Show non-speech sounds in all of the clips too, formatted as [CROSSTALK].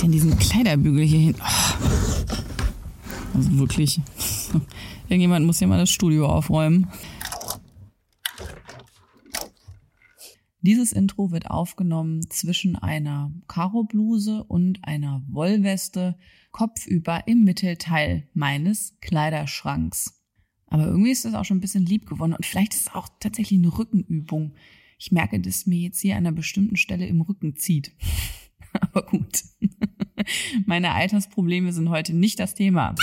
ich denn diesen Kleiderbügel hier hin? Oh. Also wirklich. [LAUGHS] Irgendjemand muss hier mal das Studio aufräumen. Dieses Intro wird aufgenommen zwischen einer Karo-Bluse und einer Wollweste kopfüber im Mittelteil meines Kleiderschranks. Aber irgendwie ist das auch schon ein bisschen lieb geworden und vielleicht ist es auch tatsächlich eine Rückenübung. Ich merke, dass mir jetzt hier an einer bestimmten Stelle im Rücken zieht. [LAUGHS] Aber gut. [LAUGHS] Meine Altersprobleme sind heute nicht das Thema.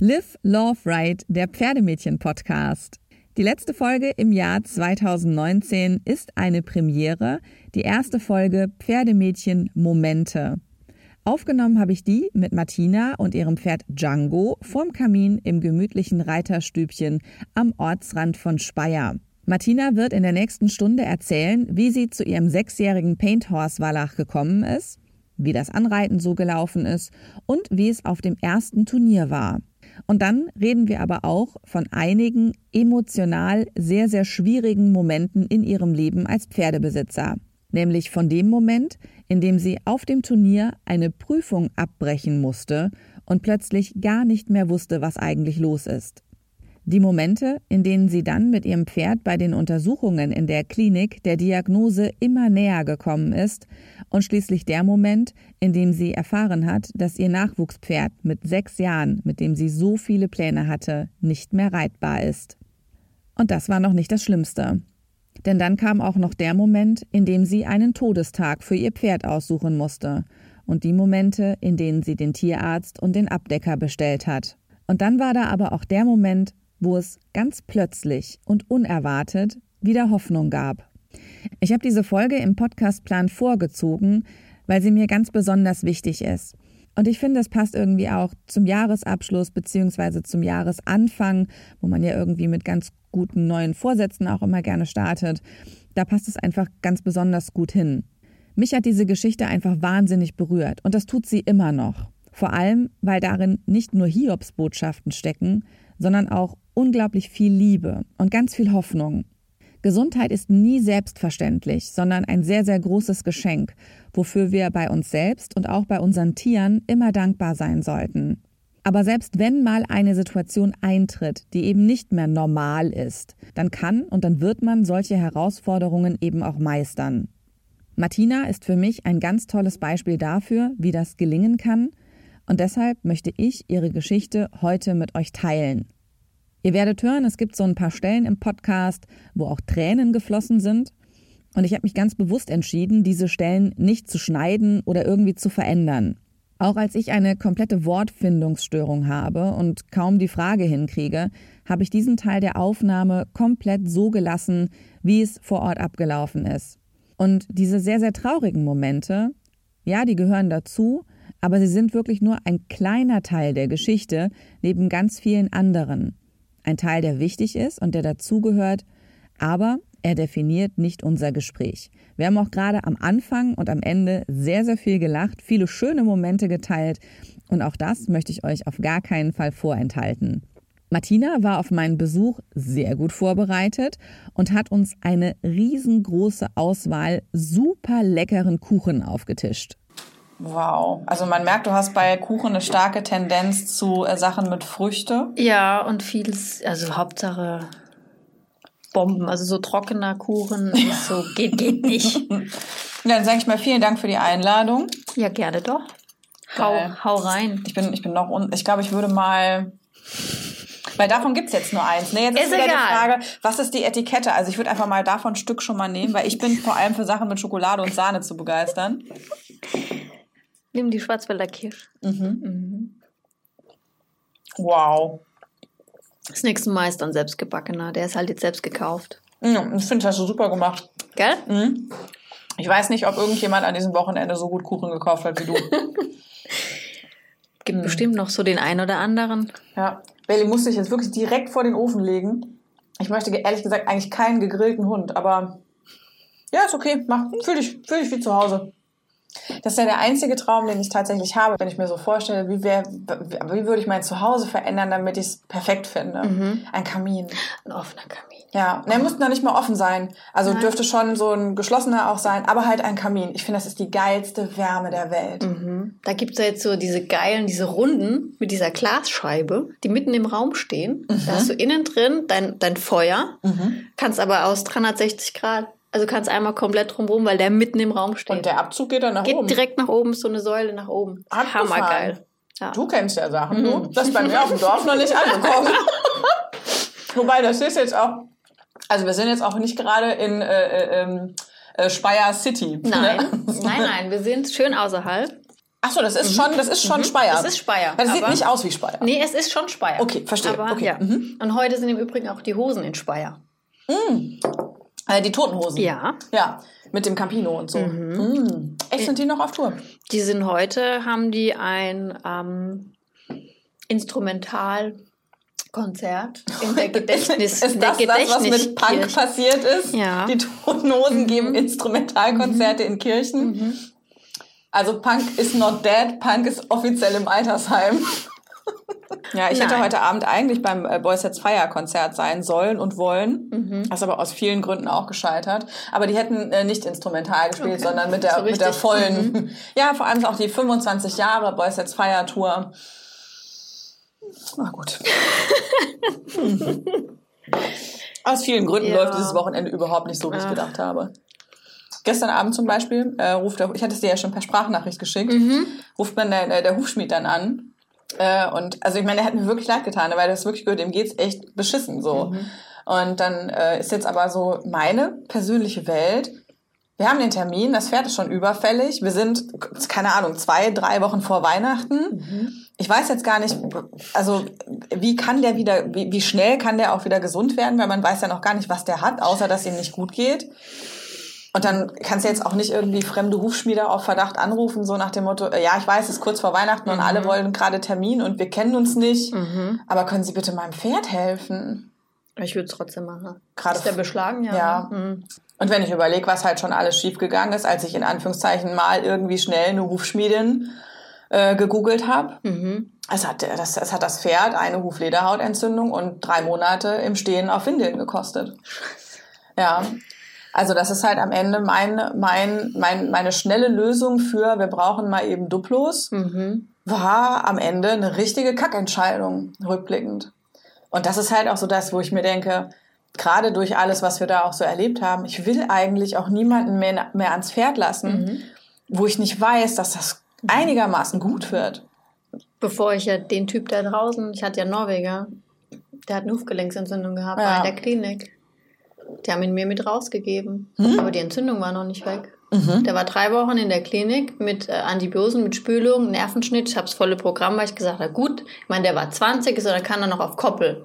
Live, Love, Ride, der Pferdemädchen-Podcast. Die letzte Folge im Jahr 2019 ist eine Premiere, die erste Folge Pferdemädchen Momente. Aufgenommen habe ich die mit Martina und ihrem Pferd Django vorm Kamin im gemütlichen Reiterstübchen am Ortsrand von Speyer. Martina wird in der nächsten Stunde erzählen, wie sie zu ihrem sechsjährigen Paint Horse Wallach gekommen ist, wie das Anreiten so gelaufen ist und wie es auf dem ersten Turnier war. Und dann reden wir aber auch von einigen emotional sehr, sehr schwierigen Momenten in ihrem Leben als Pferdebesitzer. Nämlich von dem Moment, in dem sie auf dem Turnier eine Prüfung abbrechen musste und plötzlich gar nicht mehr wusste, was eigentlich los ist. Die Momente, in denen sie dann mit ihrem Pferd bei den Untersuchungen in der Klinik der Diagnose immer näher gekommen ist und schließlich der Moment, in dem sie erfahren hat, dass ihr Nachwuchspferd mit sechs Jahren, mit dem sie so viele Pläne hatte, nicht mehr reitbar ist. Und das war noch nicht das Schlimmste. Denn dann kam auch noch der Moment, in dem sie einen Todestag für ihr Pferd aussuchen musste und die Momente, in denen sie den Tierarzt und den Abdecker bestellt hat. Und dann war da aber auch der Moment, wo es ganz plötzlich und unerwartet wieder Hoffnung gab. Ich habe diese Folge im Podcastplan vorgezogen, weil sie mir ganz besonders wichtig ist. Und ich finde, es passt irgendwie auch zum Jahresabschluss beziehungsweise zum Jahresanfang, wo man ja irgendwie mit ganz guten neuen Vorsätzen auch immer gerne startet. Da passt es einfach ganz besonders gut hin. Mich hat diese Geschichte einfach wahnsinnig berührt und das tut sie immer noch. Vor allem, weil darin nicht nur Hiobsbotschaften stecken, sondern auch unglaublich viel Liebe und ganz viel Hoffnung. Gesundheit ist nie selbstverständlich, sondern ein sehr, sehr großes Geschenk, wofür wir bei uns selbst und auch bei unseren Tieren immer dankbar sein sollten. Aber selbst wenn mal eine Situation eintritt, die eben nicht mehr normal ist, dann kann und dann wird man solche Herausforderungen eben auch meistern. Martina ist für mich ein ganz tolles Beispiel dafür, wie das gelingen kann, und deshalb möchte ich ihre Geschichte heute mit euch teilen. Ihr werdet hören, es gibt so ein paar Stellen im Podcast, wo auch Tränen geflossen sind. Und ich habe mich ganz bewusst entschieden, diese Stellen nicht zu schneiden oder irgendwie zu verändern. Auch als ich eine komplette Wortfindungsstörung habe und kaum die Frage hinkriege, habe ich diesen Teil der Aufnahme komplett so gelassen, wie es vor Ort abgelaufen ist. Und diese sehr, sehr traurigen Momente, ja, die gehören dazu, aber sie sind wirklich nur ein kleiner Teil der Geschichte neben ganz vielen anderen. Ein Teil, der wichtig ist und der dazugehört, aber er definiert nicht unser Gespräch. Wir haben auch gerade am Anfang und am Ende sehr, sehr viel gelacht, viele schöne Momente geteilt und auch das möchte ich euch auf gar keinen Fall vorenthalten. Martina war auf meinen Besuch sehr gut vorbereitet und hat uns eine riesengroße Auswahl super leckeren Kuchen aufgetischt. Wow. Also man merkt, du hast bei Kuchen eine starke Tendenz zu äh, Sachen mit Früchte. Ja, und vieles, also Hauptsache Bomben, also so trockener Kuchen, ja. so geht, geht nicht. [LAUGHS] Dann sage ich mal vielen Dank für die Einladung. Ja, gerne doch. Hau, hau rein. Ich bin, ich bin noch, un ich glaube, ich würde mal weil davon gibt's jetzt nur eins. Ne? Jetzt ist, ist wieder egal. die Frage, was ist die Etikette? Also ich würde einfach mal davon ein Stück schon mal nehmen, weil ich bin vor allem für Sachen mit Schokolade und Sahne zu begeistern. Nimm die Schwarzwälder Kirsch. Mhm. Mhm. Wow. Das nächste Mal ist dann selbstgebackener. Der ist halt jetzt selbst gekauft. Ja, ich finde, das hast du super gemacht. Gell? Mhm. Ich weiß nicht, ob irgendjemand an diesem Wochenende so gut Kuchen gekauft hat wie du. [LAUGHS] Gibt mhm. bestimmt noch so den einen oder anderen. Ja. Bailey musste ich jetzt wirklich direkt vor den Ofen legen. Ich möchte ehrlich gesagt eigentlich keinen gegrillten Hund, aber ja, ist okay. Mach, fühl dich, fühl dich wie zu Hause. Das ist ja der einzige Traum, den ich tatsächlich habe, wenn ich mir so vorstelle, wie, wär, wie würde ich mein Zuhause verändern, damit ich es perfekt finde. Mhm. Ein Kamin. Ein offener Kamin. Ja, der muss noch nicht mal offen sein. Also Nein. dürfte schon so ein geschlossener auch sein, aber halt ein Kamin. Ich finde, das ist die geilste Wärme der Welt. Mhm. Da gibt's ja jetzt so diese geilen, diese Runden mit dieser Glasscheibe, die mitten im Raum stehen. Da hast du innen drin dein, dein Feuer, kannst aber aus 360 Grad, also kannst einmal komplett drumherum, weil der mitten im Raum steht. Und der Abzug geht dann nach Geht oben. direkt nach oben, so eine Säule nach oben. Abgefahren. Hammergeil. Ja. Du kennst ja Sachen, Mhm. du. Das ist bei mir auf dem Dorf noch nicht angekommen. [LAUGHS] Wobei, das ist jetzt auch, also wir sind jetzt auch nicht gerade in äh, äh, ähm, äh, Speyer City. Nein, Ne? [LAUGHS] nein, nein, wir sind schön außerhalb. Ach so, das ist schon, das ist schon Speyer. Das ist Speyer. Das sieht nicht aus wie Speyer. Nee, es ist schon Speyer. Okay, verstehe. Aber, Okay, Ja. mhm. Und heute sind im Übrigen auch die Hosen in Speyer. Äh, die Totenhosen. Ja. Ja, mit dem Campino und so. Mm. Echt, sind die noch auf Tour? Die sind heute, haben die ein ähm, Instrumentalkonzert in der [LAUGHS] Gedächtnis. Ist in der das das, was mit Punk Gedächtniskirche. passiert ist? Ja. Die Totenhosen geben Instrumentalkonzerte in Kirchen. Also Punk is not dead, Punk ist offiziell im Altersheim. Ja, ich hätte Nein. heute Abend eigentlich beim äh, Boys Sets Fire Konzert sein sollen und wollen. Mhm. Das ist aber aus vielen Gründen auch gescheitert. Aber die hätten äh, nicht instrumental gespielt, Okay. sondern mit der, So mit der richtig. Mhm. vollen. [LAUGHS] Ja, vor allem auch die 25 Jahre Boys Sets Fire Tour. Na gut. [LAUGHS] Aus vielen Gründen Ja. läuft dieses Wochenende überhaupt nicht so, wie ich Ach. gedacht habe. Gestern Abend zum Beispiel äh, ruft der, ich hatte es dir ja schon per Sprachnachricht geschickt, Mhm. ruft man der, der, der Hufschmied dann an. Äh, und also ich meine, der hat mir wirklich leid getan, weil das wirklich gehört, dem geht's echt beschissen so. Mhm. Und dann äh, ist jetzt aber so meine persönliche Welt. Wir haben den Termin, das Pferd ist schon überfällig. Wir sind, keine Ahnung, zwei, drei Wochen vor Weihnachten. Ich weiß jetzt gar nicht, also wie kann der wieder, wie, wie schnell kann der auch wieder gesund werden, weil man weiß ja noch gar nicht, was der hat, außer dass ihm nicht gut geht. Und dann kannst du jetzt auch nicht irgendwie fremde Hufschmiede auf Verdacht anrufen, so nach dem Motto, äh, ja, ich weiß, es ist kurz vor Weihnachten und alle wollen gerade Termin und wir kennen uns nicht. Aber können Sie bitte meinem Pferd helfen? Ich würde es trotzdem machen. Gerade ist der beschlagen? Ja. Ja. Mhm. Und wenn ich überlege, was halt schon alles schiefgegangen ist, als ich in Anführungszeichen mal irgendwie schnell eine Hufschmiedin äh, gegoogelt habe. Mhm. Es hat, das, es hat das Pferd eine Huflederhautentzündung und drei Monate im Stehen auf Windeln gekostet. Ja. Also das ist halt am Ende mein, mein, mein, meine schnelle Lösung für, wir brauchen mal eben Duplos, Mhm. war am Ende eine richtige Kackentscheidung, rückblickend. Und das ist halt auch so das, wo ich mir denke, gerade durch alles, was wir da auch so erlebt haben, ich will eigentlich auch niemanden mehr, mehr ans Pferd lassen, wo ich nicht weiß, dass das einigermaßen gut wird. Bevor ich ja den Typ da draußen, ich hatte ja Norweger, der hat eine Hufgelenksentzündung gehabt, Ja. in der Klinik. Die haben ihn mir mit rausgegeben. Aber die Entzündung war noch nicht weg. Der war drei Wochen in der Klinik mit äh, Antibiosen, mit Spülung, Nervenschnitt. Ich habe das volle Programm, weil ich gesagt habe, gut, ich meine, der war 20, so dann kann er noch auf Koppel.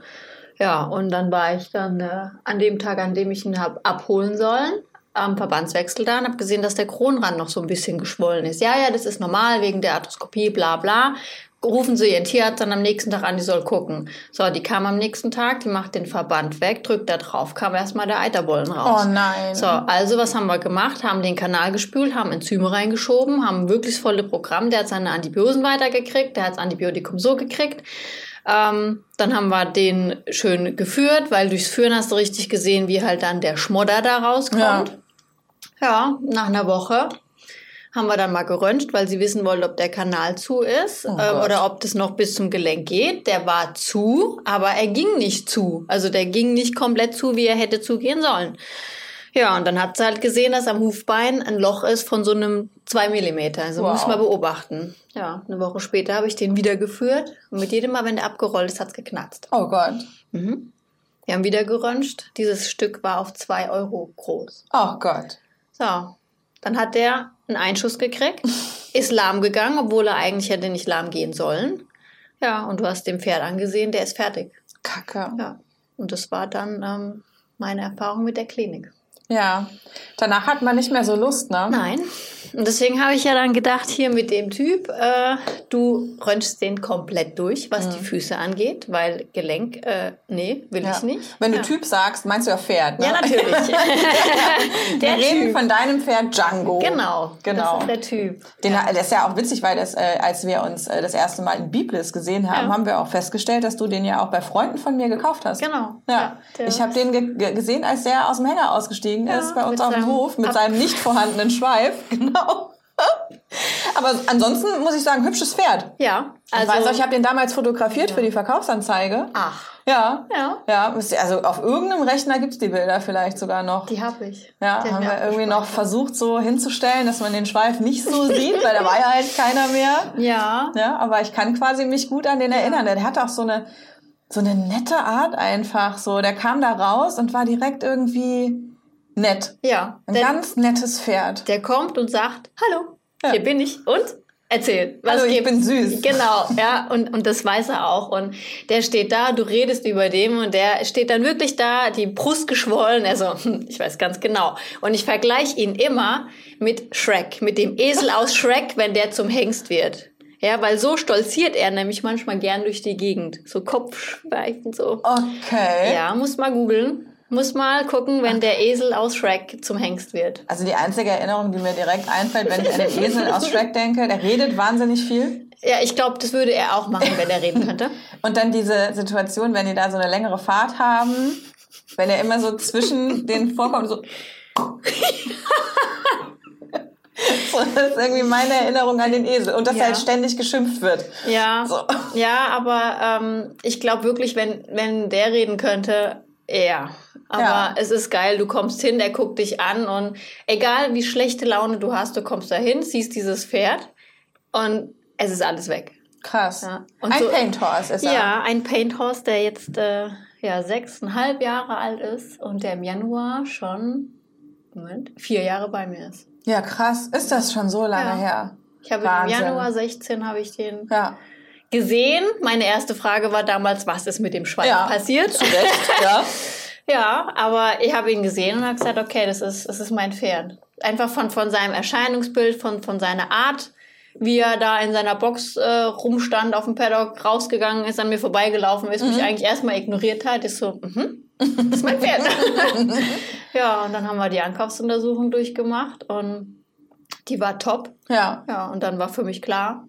Ja, und dann war ich dann äh, an dem Tag, an dem ich ihn habe abholen sollen, am Verbandswechsel da und habe gesehen, dass der Kronrand noch so ein bisschen geschwollen ist. Ja, ja, das ist normal wegen der Arthroskopie, bla bla. Rufen Sie Ihren Tierarzt dann am nächsten Tag an, die soll gucken. So, die kam am nächsten Tag, die macht den Verband weg, drückt da drauf, kam erstmal der Eiterbollen raus. Oh nein. So, also was haben wir gemacht? Haben den Kanal gespült, haben Enzyme reingeschoben, haben wirklich volle Programm. Der hat seine Antibiosen weitergekriegt, der hat das Antibiotikum so gekriegt. Ähm, dann haben wir den schön geführt, weil durchs Führen hast du richtig gesehen, wie halt dann der Schmodder da rauskommt. Ja. Ja, nach einer Woche haben wir dann mal geröntgt, weil sie wissen wollten, ob der Kanal zu ist Oh Gott. oder ob das noch bis zum Gelenk geht. Der war zu, aber er ging nicht zu. Also der ging nicht komplett zu, wie er hätte zugehen sollen. Ja, und dann hat sie halt gesehen, dass am Hufbein ein Loch ist von so einem zwei Millimeter. Also Wow. muss man beobachten. Ja, eine Woche später habe ich den wieder geführt und mit jedem Mal, wenn der abgerollt ist, hat's geknatzt. Oh Gott. Mhm. Wir haben wieder geröntgt. Dieses Stück war auf zwei Euro groß. Oh Gott. So, dann hat der einen Einschuss gekriegt, [LAUGHS] ist lahm gegangen, obwohl er eigentlich hätte nicht lahm gehen sollen. Ja, und du hast dem Pferd angesehen, der ist fertig. Kacke. Ja, und das war dann ähm, meine Erfahrung mit der Klinik. Ja. Danach hat man nicht mehr so Lust, ne? Nein, Und deswegen habe ich ja dann gedacht, hier mit dem Typ, äh, du röntgst den komplett durch, was die Füße angeht, weil Gelenk, äh, nee, will Ja. ich nicht. Wenn du ja. Typ sagst, meinst du ja Pferd, ne? Ja, natürlich. [LAUGHS] [LAUGHS] Wir der reden Typ. von deinem Pferd Django. Genau, Genau. das ist der Typ. Den, Das ist ja auch witzig, weil das, äh, als wir uns äh, das erste Mal in Biblis gesehen haben, Ja. haben wir auch festgestellt, dass du den ja auch bei Freunden von mir gekauft hast. Genau. Ja, Ja, ich habe den ge ge gesehen, als der aus dem Hänger ausgestiegen Ja, ist bei uns auf dem Hof mit seinem nicht vorhandenen [LAUGHS] Schweif. Genau. [LAUGHS] Aber ansonsten muss ich sagen, hübsches Pferd. Ja, Also, ich weiß auch, ich habe den damals fotografiert für die Verkaufsanzeige. ach, Ja. Ja. Ja, also auf irgendeinem Rechner gibt's die Bilder vielleicht sogar noch. die habe ich. Ja, Die haben wir irgendwie noch versucht so hinzustellen, dass man den Schweif nicht so sieht, weil da war ja halt keiner mehr. Ja, Ja, aber ich kann quasi mich gut an den erinnern. Der hatte auch so eine, so eine nette Art einfach so. Der kam da raus und war direkt irgendwie nett. ja. Ein ganz nettes Pferd. der kommt und sagt, hallo, Ja. hier bin ich. Und? Erzähl, was Hallo, ich bin süß. Genau, ja, und, und das weiß er auch. Und der steht da, du redest über dem und der steht dann wirklich da, die Brust geschwollen. Also, hm, ich weiß ganz genau. Und ich vergleiche ihn immer mit Shrek, mit dem Esel aus Shrek, wenn der zum Hengst wird. Ja, weil so stolziert er nämlich manchmal gern durch die Gegend. So Kopfschweifen, so. Okay. Ja, muss mal googeln. Muss mal gucken, wenn der Esel aus Shrek zum Hengst wird. Also die einzige Erinnerung, die mir direkt einfällt, wenn ich an den Esel aus Shrek denke, der redet wahnsinnig viel. Ja, ich glaube, das würde er auch machen, wenn er reden könnte. [LAUGHS] Und dann diese Situation, wenn die da so eine längere Fahrt haben, wenn er immer so zwischen den vorkommt, so. [LAUGHS] so. Das ist irgendwie meine Erinnerung an den Esel. Und dass Ja. er halt ständig geschimpft wird. Ja, So. ja, aber ähm, ich glaube wirklich, wenn, wenn der reden könnte, ja. Aber Ja. es ist geil, du kommst hin, der guckt dich an und egal wie schlechte Laune du hast, du kommst da hin, siehst dieses Pferd und es ist alles weg. Krass. Ja. Und Ein so- Paint Horse ist er. Ja, ein Paint Horse, der jetzt äh, ja, sechseinhalb Jahre alt ist und der im Januar schon, Moment, vier Jahre bei mir ist. Ja, krass. Ist das schon so lange Ja. her? Ich habe im. Januar 16 habe ich den Ja. Gesehen. Meine erste Frage war damals, was ist mit dem Schwein Ja. passiert? Zu Recht, ja. [LAUGHS] Ja, aber ich habe ihn gesehen und habe gesagt, okay, das ist, das ist mein Pferd. Einfach von, von seinem Erscheinungsbild, von, von seiner Art, wie er da in seiner Box äh, rumstand, auf dem Paddock rausgegangen ist, an mir vorbeigelaufen ist, mich eigentlich erstmal ignoriert hat, ist so, mhm, das ist mein Pferd. [LAUGHS] ja, und dann haben wir die Ankaufsuntersuchung durchgemacht und die war top. Ja. Ja, und dann war für mich klar,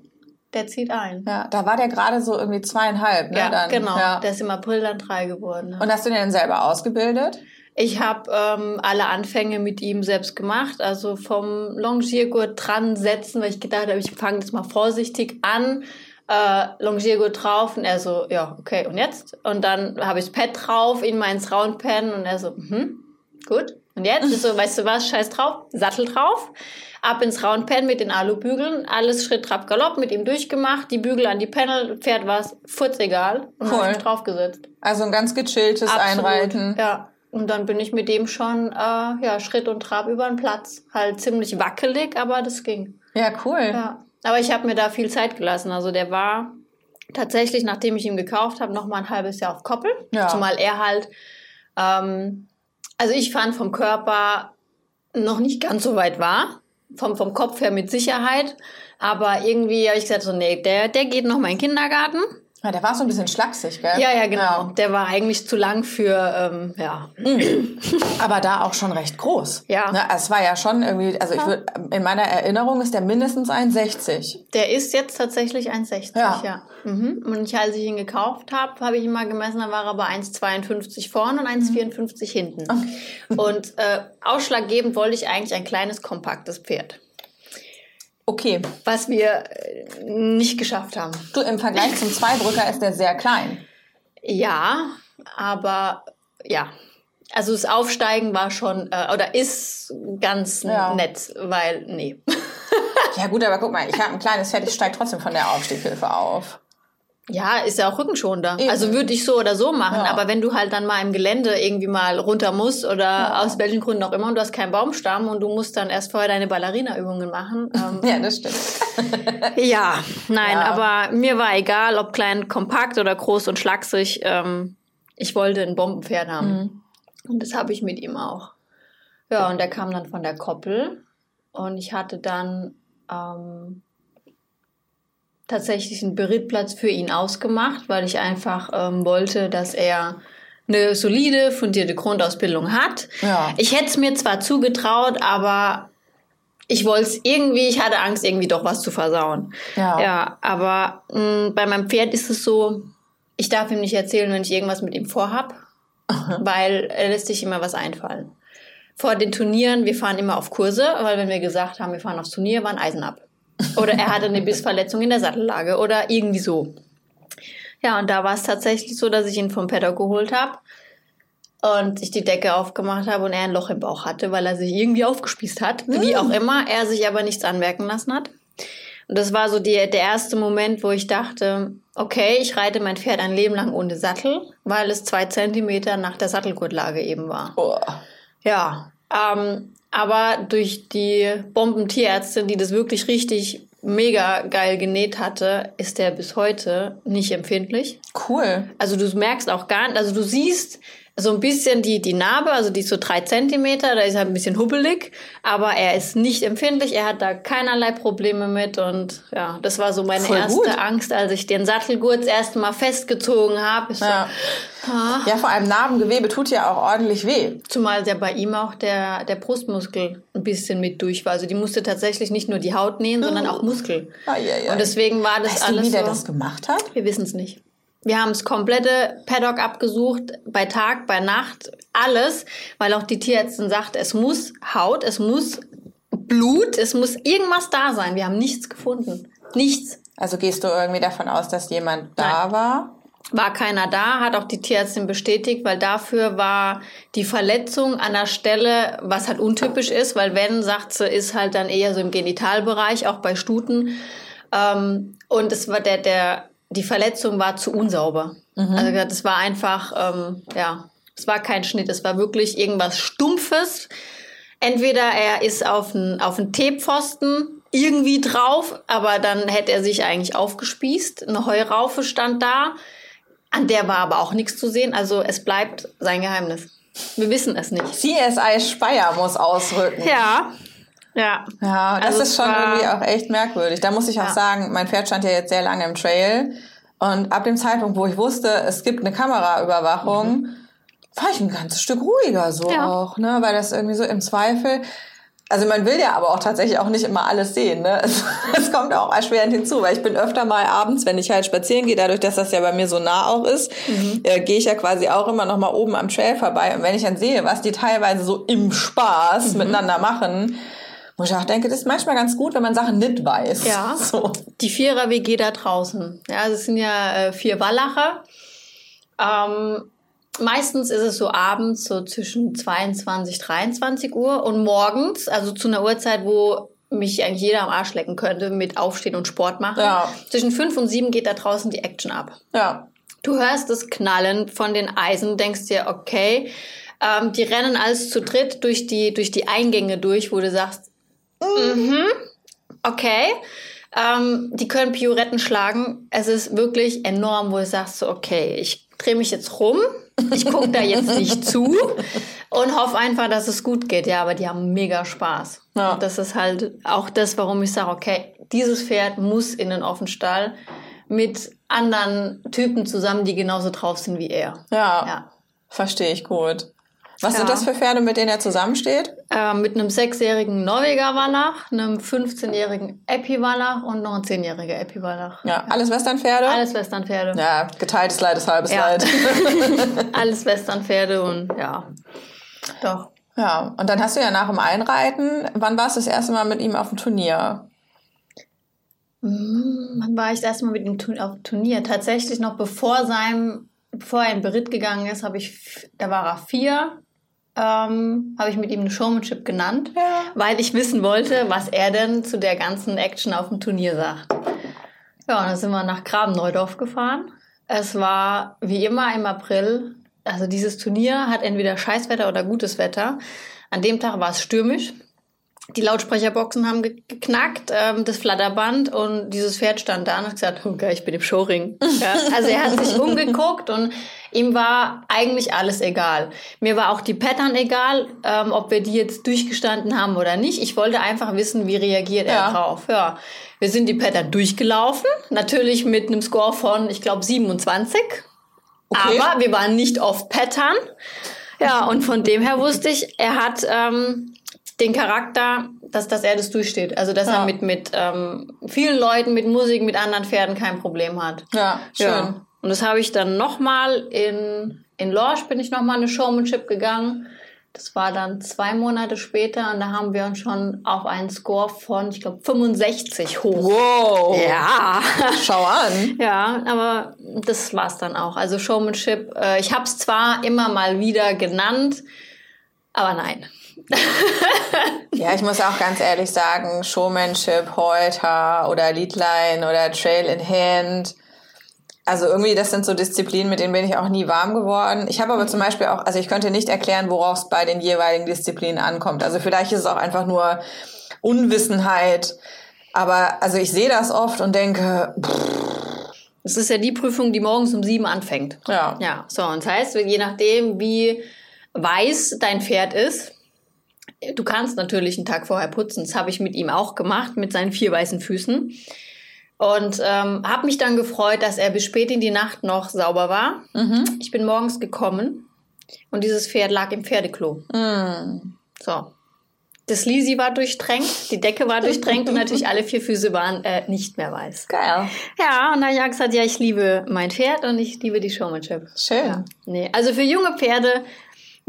der zieht ein. Ja, da war der gerade so irgendwie zweieinhalb, ne? Ja, dann. genau. Ja. Der ist im April dann drei geworden. ja. Und hast du den denn selber ausgebildet? Ich habe ähm, alle Anfänge mit ihm selbst gemacht, also vom Longiergurt dran setzen, weil ich gedacht habe, ich fange jetzt mal vorsichtig an, äh, Longiergurt drauf und er so, ja, okay, und jetzt? Und dann habe ich das Pad drauf, ihn mal ins Roundpen und er so, mhm, gut. Und jetzt? Ich so, [LAUGHS] weißt du was, scheiß drauf, Sattel drauf, ab ins Roundpen mit den Alubügeln, alles Schritt, Trab, Galopp mit ihm durchgemacht, die Bügel an die Panel, Pferd war es furzegal und Cool. draufgesetzt. Also ein ganz gechilltes Absolut, Einreiten. Ja. Und dann bin ich mit dem schon äh, ja, Schritt und Trab über den Platz. Halt ziemlich wackelig, aber das ging. Ja, cool. Ja. Aber ich habe mir da viel Zeit gelassen. Also der war tatsächlich, nachdem ich ihn gekauft habe, noch mal ein halbes Jahr auf Koppel. Ja. Zumal er halt, ähm, also ich fand vom Körper noch nicht ganz so weit war. Vom, vom Kopf her mit Sicherheit. Aber irgendwie habe ich gesagt, so, nee, der, der geht noch mal in den Kindergarten. Ja, der war so ein bisschen schlaksig, gell? Ja, ja, genau. Der war eigentlich zu lang für, ähm, ja, [CLEARS THROAT] Aber da auch schon recht groß. Ja. Ne, es war ja schon irgendwie, also ich würd, in meiner Erinnerung ist der mindestens 1,60. Der ist jetzt tatsächlich 1,60, Ja. ja. Mhm. Und ich, als ich ihn gekauft habe, habe ich ihn mal gemessen, da war er bei 1,52 vorne und 1,54 hinten. Und äh, ausschlaggebend wollte ich eigentlich ein kleines, kompaktes Pferd. Okay. Was wir äh, nicht geschafft haben. Du, im Vergleich zum Zweibrücker ist der sehr klein. Ja, aber ja. Also das Aufsteigen war schon, äh, oder ist ganz Ja. nett, weil, nee. Ja gut, aber guck mal, ich habe ein kleines Pferd, ich steige trotzdem von der Aufstieghilfe auf. Ja, ist ja auch rückenschonender. Eben. Also würde ich so oder so machen. Ja. Aber wenn du halt dann mal im Gelände irgendwie mal runter musst oder aus welchen Gründen auch immer und du hast keinen Baumstamm und du musst dann erst vorher deine Ballerina-Übungen machen. Ähm, [LAUGHS] Ja, das stimmt. [LAUGHS] ja, nein, Ja. aber mir war egal, ob klein, kompakt oder groß und schlaksig. Ähm, ich wollte ein Bombenpferd haben. Mhm. Und das habe ich mit ihm auch. Ja, und der kam dann von der Koppel. und ich hatte dann ähm, tatsächlich einen Berittplatz für ihn ausgemacht, weil ich einfach ähm, wollte, dass er eine solide, fundierte Grundausbildung hat. Ja. Ich hätte es mir zwar zugetraut, aber ich wollte es irgendwie, ich hatte Angst, irgendwie doch was zu versauen. Ja. Ja, aber mh, bei meinem Pferd ist es so, ich darf ihm nicht erzählen, wenn ich irgendwas mit ihm vorhab, weil er lässt sich immer was einfallen. Vor den Turnieren, wir fahren immer auf Kurse, weil wenn wir gesagt haben, wir fahren aufs Turnier, war ein Eisen ab. Oder er hatte eine Bissverletzung in der Sattellage oder irgendwie so. Ja, und da war es tatsächlich so, dass ich ihn vom Paddock geholt habe und ich die Decke aufgemacht habe und er ein Loch im Bauch hatte, weil er sich irgendwie aufgespießt hat. Wie auch immer, er sich aber nichts anmerken lassen hat. Und das war so die, der erste Moment, wo ich dachte, okay, ich reite mein Pferd ein Leben lang ohne Sattel, weil es zwei Zentimeter nach der Sattelgurtlage eben war. Oh. Ja, ähm, aber durch die Bombentierärztin, die das wirklich richtig mega geil genäht hatte, ist der bis heute nicht empfindlich. Cool. Also du merkst auch gar nicht, also du siehst so ein bisschen die, die Narbe, also die ist so drei Zentimeter, da ist er ein bisschen hubbelig, aber er ist nicht empfindlich, er hat da keinerlei Probleme mit und ja, das war so meine Voll erste gut. Angst, als ich den Sattelgurt das erste Mal festgezogen habe. Ich so, Ja. ah. ja, vor allem Narbengewebe tut ja auch ordentlich weh. Zumal ja bei ihm auch der, der Brustmuskel ein bisschen mit durch war. Also die musste tatsächlich nicht nur die Haut nähen, sondern auch Muskel. Ai, ai, ai. Und deswegen war das Weißt alles du, wie der so. das gemacht hat? Wir wissen es nicht. Wir haben das komplette Paddock abgesucht, bei Tag, bei Nacht, alles, weil auch die Tierärztin sagt, es muss Haut, es muss Blut, es muss irgendwas da sein. Wir haben nichts gefunden. Nichts. Also gehst du irgendwie davon aus, dass jemand da Nein. war? War keiner da, hat auch die Tierärztin bestätigt, weil dafür war die Verletzung an der Stelle, was halt untypisch ist, weil wenn, sagt sie, ist halt dann eher so im Genitalbereich, auch bei Stuten. Ähm, und es war der, der, die Verletzung war zu unsauber. Also das war einfach, ähm, ja, es war kein Schnitt, es war wirklich irgendwas Stumpfes. Entweder er ist auf einen auf einen T-Pfosten irgendwie drauf, aber dann hätte er sich eigentlich aufgespießt. Eine Heuraufe stand da, an der war aber auch nichts zu sehen. Also es bleibt sein Geheimnis. Wir wissen es nicht. CSI Speyer muss ausrücken. Ja, ja. Ja, das Also ist schon irgendwie auch echt merkwürdig. Da muss ich auch Ja. sagen, mein Pferd stand ja jetzt sehr lange im Trail. Und ab dem Zeitpunkt, wo ich wusste, es gibt eine Kameraüberwachung, war ich ein ganzes Stück ruhiger so Mhm. Ja. auch, ne? Weil das irgendwie so im Zweifel. Also man will ja aber auch tatsächlich auch nicht immer alles sehen, ne? [LAUGHS] Es, es kommt auch erschwerend hinzu, weil ich bin öfter mal abends, wenn ich halt spazieren gehe, dadurch, dass das ja bei mir so nah auch ist, Mhm. äh, gehe ich ja quasi auch immer noch mal oben am Trail vorbei. Und wenn ich dann sehe, was die teilweise so im Spaß Mhm. miteinander machen, wo ich auch denke, das ist manchmal ganz gut, wenn man Sachen nicht weiß. Ja. [LAUGHS] So. Die Vierer-WG da draußen. Ja, also es sind ja äh, vier Wallacher. Ähm, meistens ist es so abends, so zwischen 22, 23 Uhr und morgens, also zu einer Uhrzeit, wo mich eigentlich jeder am Arsch lecken könnte mit Aufstehen und Sport machen. Ja. Zwischen fünf und sieben geht da draußen die Action ab. Ja. Du hörst das Knallen von den Eisen, denkst dir, okay, ähm, die rennen alles zu dritt durch die, durch die Eingänge durch, wo du sagst, mhm, okay, ähm, die können Pioretten schlagen. Es ist wirklich enorm, wo du sagst, so, okay, ich drehe mich jetzt rum, ich gucke da jetzt nicht zu und hoffe einfach, dass es gut geht. Ja, aber die haben mega Spaß. Ja. Das ist halt auch das, warum ich sage, okay, dieses Pferd muss in den Offenstall mit anderen Typen zusammen, die genauso drauf sind wie er. Ja. Ja. Verstehe ich gut. Was Ja. sind das für Pferde, mit denen er zusammensteht? Äh, mit einem sechsjährigen Norweger Wallach, einem 15-jährigen Epi-Wallach und noch ein 10-jähriger Epi-Wallach. Ja, alles Westernpferde? Alles Westernpferde. Ja, geteiltes Leid ist halbes Ja. Leid. [LAUGHS] Alles Westernpferde und ja. Doch. Ja, und dann hast du ja nach dem Einreiten, wann warst du das erste Mal mit ihm auf dem Turnier? Hm, Wann war ich das erste Mal mit ihm auf dem Turnier? Tatsächlich noch bevor seinem, bevor er in Beritt gegangen ist, habe ich, da war er vier, ähm, habe ich mit ihm eine Showmanship genannt, Ja. weil ich wissen wollte, was er denn zu der ganzen Action auf dem Turnier sagt. Ja, und dann sind wir nach Graben-Neudorf gefahren. Es war wie immer im April. Also dieses Turnier hat entweder Scheißwetter oder gutes Wetter. An dem Tag war es stürmisch. Die Lautsprecherboxen haben ge geknackt, ähm, das Flatterband und dieses Pferd stand da und hat gesagt, okay, ich bin im Showring. [LAUGHS] Ja, also er hat sich umgeguckt und ihm war eigentlich alles egal. Mir war auch die Pattern egal, ähm, ob wir die jetzt durchgestanden haben oder nicht. Ich wollte einfach wissen, wie reagiert er Ja. drauf. Ja, wir sind die Pattern durchgelaufen, natürlich mit einem Score von, ich glaube, 27. Okay. Aber wir waren nicht off Pattern. Ja, und von dem her wusste ich, er hat ähm, den Charakter, dass, dass er das durchsteht. Also, dass Ja. er mit, mit ähm, vielen Leuten, mit Musik, mit anderen Pferden kein Problem hat. Ja, schön. Ja. Und das habe ich dann nochmal in, in Lorsch bin ich nochmal eine Showmanship gegangen. Das war dann zwei Monate später und da haben wir uns schon auf einen Score von, ich glaube, 65 hoch. Wow. Ja. [LAUGHS] Schau an. Ja, aber das war's dann auch. Also Showmanship, äh, ich habe es zwar immer mal wieder genannt, aber nein. [LAUGHS] Ja, ich muss auch ganz ehrlich sagen, Showmanship, Holter oder Leadline oder Trail in Hand. Also irgendwie, das sind so Disziplinen, mit denen bin ich auch nie warm geworden. Ich habe aber zum Beispiel auch, also ich könnte nicht erklären, worauf es bei den jeweiligen Disziplinen ankommt. Also vielleicht ist es auch einfach nur Unwissenheit. Aber also ich sehe das oft und denke, Das ist ja die Prüfung, die morgens um sieben anfängt. ja, Ja, so, und das heißt, je nachdem, wie weiß dein Pferd ist, du kannst natürlich einen Tag vorher putzen. Das habe ich mit ihm auch gemacht, mit seinen vier weißen Füßen. Und ähm, habe mich dann gefreut, dass er bis spät in die Nacht noch sauber war. Ich bin morgens gekommen und dieses Pferd lag im Pferdeklo. So. Das Lisi war durchtränkt, die Decke war durchtränkt und natürlich alle vier Füße waren äh, nicht mehr weiß. geil. Ja, und da habe ich gesagt, ja, ich liebe mein Pferd und ich liebe die Showmanship. Schön. Ja. Nee, also für junge Pferde,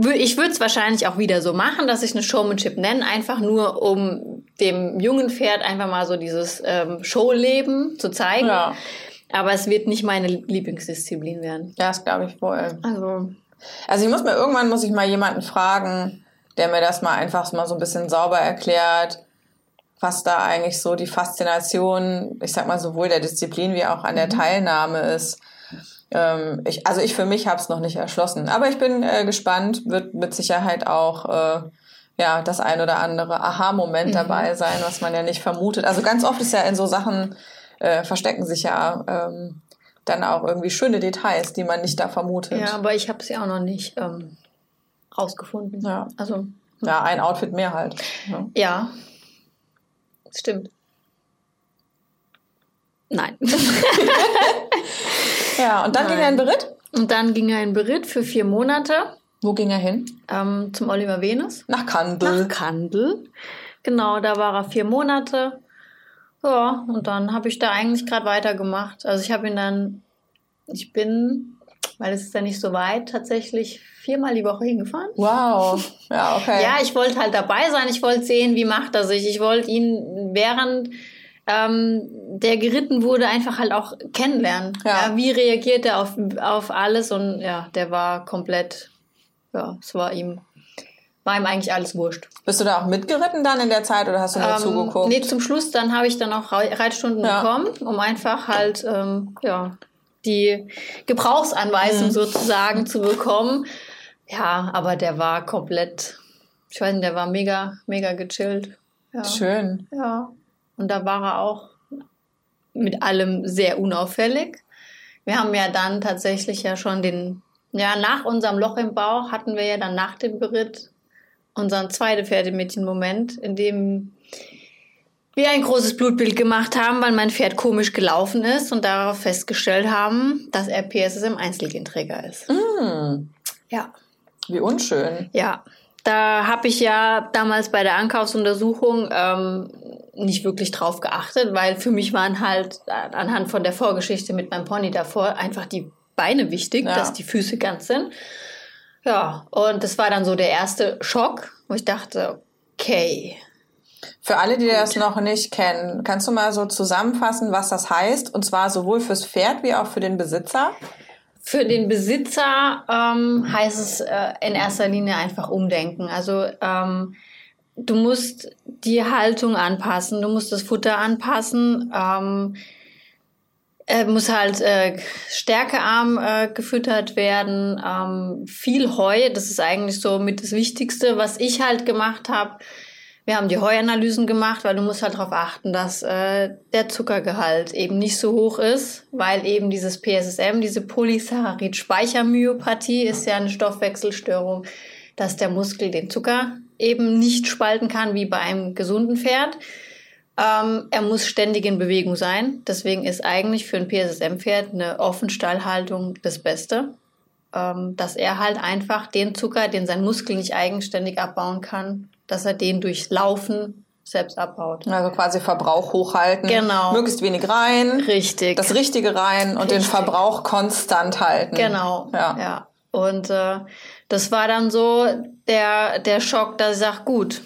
ich würde es wahrscheinlich auch wieder so machen, dass ich eine Showmanship nenne, einfach nur um dem jungen Pferd einfach mal so dieses ähm, Showleben zu zeigen. Ja, Aber es wird nicht meine Lieblingsdisziplin werden. ja das glaube ich wohl. Also, Also ich muss mir irgendwann muss ich mal jemanden fragen, der mir das mal einfach mal so ein bisschen sauber erklärt, was da eigentlich so die Faszination, ich sag mal sowohl der Disziplin wie auch an der Teilnahme ist. Ähm, ich, also ich für mich habe es noch nicht erschlossen, aber ich bin äh, gespannt, wird mit Sicherheit auch äh, ja das ein oder andere Aha-Moment dabei sein, was man ja nicht vermutet. Also ganz oft ist ja in so Sachen äh, verstecken sich ja ähm, dann auch irgendwie schöne Details, die man nicht da vermutet. ja, aber ich habe es ja auch noch nicht ähm, rausgefunden. Ja. Also, Ja, ein Outfit mehr halt. Ja. ja, stimmt. Nein. [LAUGHS] [LAUGHS] Ja, und dann ging er in Beritt. Und dann ging er in Beritt für vier Monate Wo ging er hin? ähm, zum Oliver Venus. Nach Kandel. Nach Kandel. Genau, da war er vier Monate. Ja, und dann habe ich da eigentlich gerade weitergemacht. Also ich habe ihn dann, ich bin, weil es ist ja nicht so weit, tatsächlich viermal die Woche hingefahren. Wow. Ja, okay. [LAUGHS] Ja, ich wollte halt dabei sein. Ich wollte sehen, wie macht er sich. Ich wollte ihn während ähm, der geritten wurde einfach halt auch kennenlernen. Ja. Ja. wie reagiert er auf, auf alles? Und ja, der war komplett, ja, es war ihm, war ihm eigentlich alles wurscht. Bist du da auch mitgeritten dann in der Zeit oder hast du nur Ähm, zugeguckt? nee, zum Schluss dann habe ich dann auch Rei- Reitstunden Ja. bekommen, um einfach halt ähm, ja die Gebrauchsanweisung Mhm. sozusagen zu bekommen. Ja, aber der war komplett, ich weiß nicht, der war mega, mega gechillt. Ja. Schön. Ja. Und da war er auch mit allem sehr unauffällig. Wir haben ja dann tatsächlich ja schon den, ja, nach unserem Loch im Bauch hatten wir ja dann nach dem Beritt unseren zweiten Pferdemädchen-Moment, in dem wir ein großes Blutbild gemacht haben, weil mein Pferd komisch gelaufen ist und darauf festgestellt haben, dass er PSS im Einzelgenträger ist. Hm, Ja. wie unschön. Ja, da habe ich ja damals bei der Ankaufsuntersuchung ähm, nicht wirklich drauf geachtet, weil für mich waren halt äh, anhand von der Vorgeschichte mit meinem Pony davor einfach die Beine wichtig, Ja. dass die Füße ganz sind. Ja, und das war dann so der erste Schock, wo ich dachte, okay, Für alle, die das noch nicht kennen, kannst du mal so zusammenfassen, was das heißt? Und zwar sowohl fürs Pferd wie auch für den Besitzer. Für den Besitzer ähm, heißt es äh, in erster Linie einfach umdenken. Also ähm, du musst die Haltung anpassen, du musst das Futter anpassen. Ähm, er muss halt äh, stärkearm äh, gefüttert werden, ähm, viel Heu. Das ist eigentlich so mit das Wichtigste, was ich halt gemacht habe. Wir haben die Heuanalysen gemacht, weil du musst halt darauf achten, dass äh, der Zuckergehalt eben nicht so hoch ist, weil eben dieses PSSM, diese Polysaccharid-Speichermyopathie, ist ja eine Stoffwechselstörung, dass der Muskel den Zucker eben nicht spalten kann wie bei einem gesunden Pferd. Ähm, er muss ständig in Bewegung sein. Deswegen ist eigentlich für ein PSSM-Pferd eine Offenstallhaltung das Beste. Ähm, dass er halt einfach den Zucker, den sein Muskel nicht eigenständig abbauen kann, dass er den durch Laufen selbst abbaut. Also quasi Verbrauch hochhalten. Genau. Möglichst wenig rein. Richtig. Das Richtige rein und Richtig. den Verbrauch konstant halten. Genau. Ja. ja. Und äh, das war dann so der, der Schock, dass ich sage, gut,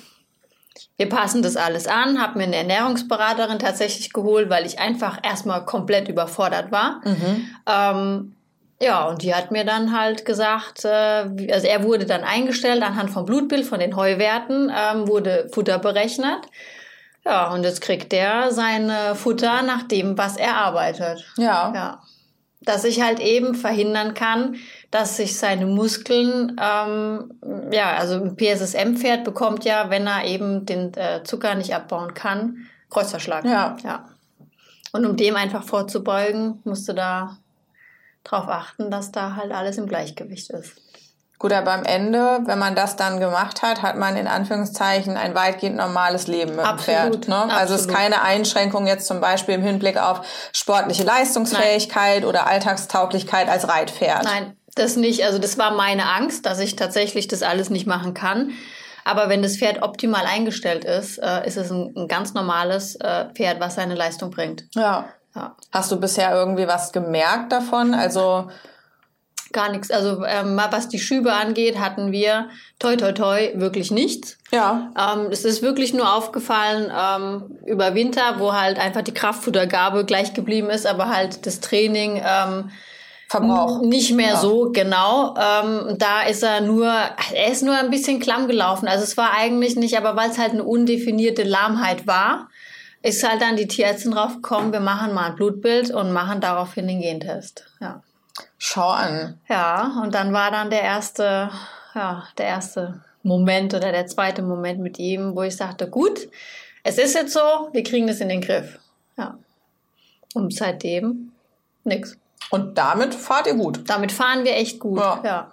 wir passen das alles an, habe mir eine Ernährungsberaterin tatsächlich geholt, weil ich einfach erstmal komplett überfordert war. Ähm, ja, und die hat mir dann halt gesagt, äh, also er wurde dann eingestellt anhand vom Blutbild, von den Heuwerten, ähm, wurde Futter berechnet. Ja, und jetzt kriegt der sein äh, Futter nach dem, was er arbeitet. Ja. Ja. Dass ich halt eben verhindern kann, dass sich seine Muskeln, ähm, ja, also ein PSSM-Pferd bekommt ja, wenn er eben den äh, Zucker nicht abbauen kann, Kreuzverschlag. Ja. ja. Und um dem einfach vorzubeugen, musst du da drauf achten, dass da halt alles im Gleichgewicht ist. Gut, aber am Ende, wenn man das dann gemacht hat, hat man in Anführungszeichen ein weitgehend normales Leben mit Absolut, dem Pferd. Ne? Also es ist absolut. keine Einschränkung jetzt zum Beispiel im Hinblick auf sportliche Leistungsfähigkeit oder Alltagstauglichkeit als Reitpferd. Nein, das nicht. Also das war meine Angst, dass ich tatsächlich das alles nicht machen kann. Aber wenn das Pferd optimal eingestellt ist, äh, ist es ein, ein ganz normales äh, Pferd, was seine Leistung bringt. Ja. Ja. Hast du bisher irgendwie was gemerkt davon? Also Gar nichts. Also ähm, was die Schübe angeht, hatten wir toi toi toi wirklich nichts. ja, Ähm, es ist wirklich nur aufgefallen ähm, über Winter, wo halt einfach die Kraftfuttergabe gleich geblieben ist, aber halt das Training ähm, Verbrauch. Nicht mehr so, genau. Ähm, da ist er nur, er ist nur ein bisschen klamm gelaufen. Also es war eigentlich nicht, aber weil es halt eine undefinierte Lahmheit war, ist halt dann die Tierärztin drauf gekommen, wir machen mal ein Blutbild und machen daraufhin den Gentest. Ja. Schau an. Ja, und dann war dann der erste, ja, der erste Moment oder der zweite Moment mit ihm, wo ich sagte, gut, es ist jetzt so, wir kriegen das in den Griff. Ja. Und seitdem nix. Und damit fahrt ihr gut. Damit fahren wir echt gut. Ja. Ja.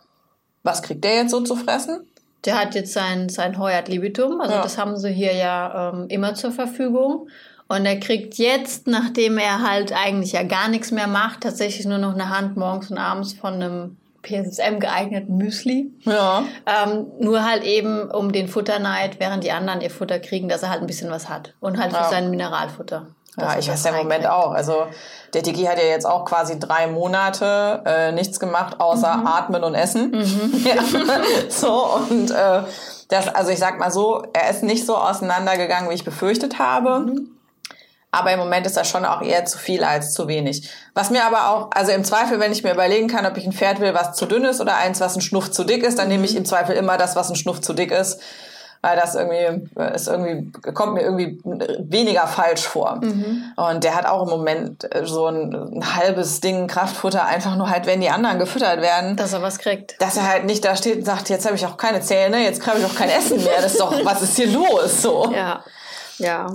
Was kriegt der jetzt so zu fressen? Der hat jetzt sein, sein Heuert Libitum, also Ja. das haben sie hier ja ähm, immer zur Verfügung. Und er kriegt jetzt, nachdem er halt eigentlich ja gar nichts mehr macht, tatsächlich nur noch eine Hand morgens und abends von einem PSSM geeigneten Müsli. Ja. Ähm, nur halt eben um den Futterneid, während die anderen ihr Futter kriegen, dass er halt ein bisschen was hat. Und halt für Ja. sein Mineralfutter. Ja, ich weiß ja im Moment reinkriegt. auch. Also der Digi hat ja jetzt auch quasi drei Monate äh, nichts gemacht, außer Mhm. atmen und essen. [LAUGHS] Ja. so und äh, das, also ich sag mal so, er ist nicht so auseinandergegangen, wie ich befürchtet habe. Mhm. Aber im Moment ist das schon auch eher zu viel als zu wenig. Was mir aber auch, also im Zweifel, wenn ich mir überlegen kann, ob ich ein Pferd will, was zu dünn ist oder eins, was ein Schnuff zu dick ist, dann nehme ich im Zweifel immer das, was ein Schnuff zu dick ist. Weil das irgendwie äh, ist irgendwie, kommt mir irgendwie weniger falsch vor. Und der hat auch im Moment äh, so ein, ein halbes Ding Kraftfutter, einfach nur halt, wenn die anderen gefüttert werden Dass er was kriegt. dass er halt nicht da steht und sagt, jetzt habe ich auch keine Zähne, jetzt habe ich auch kein Essen mehr. Das ist doch, was ist hier los? So. Ja. Ja.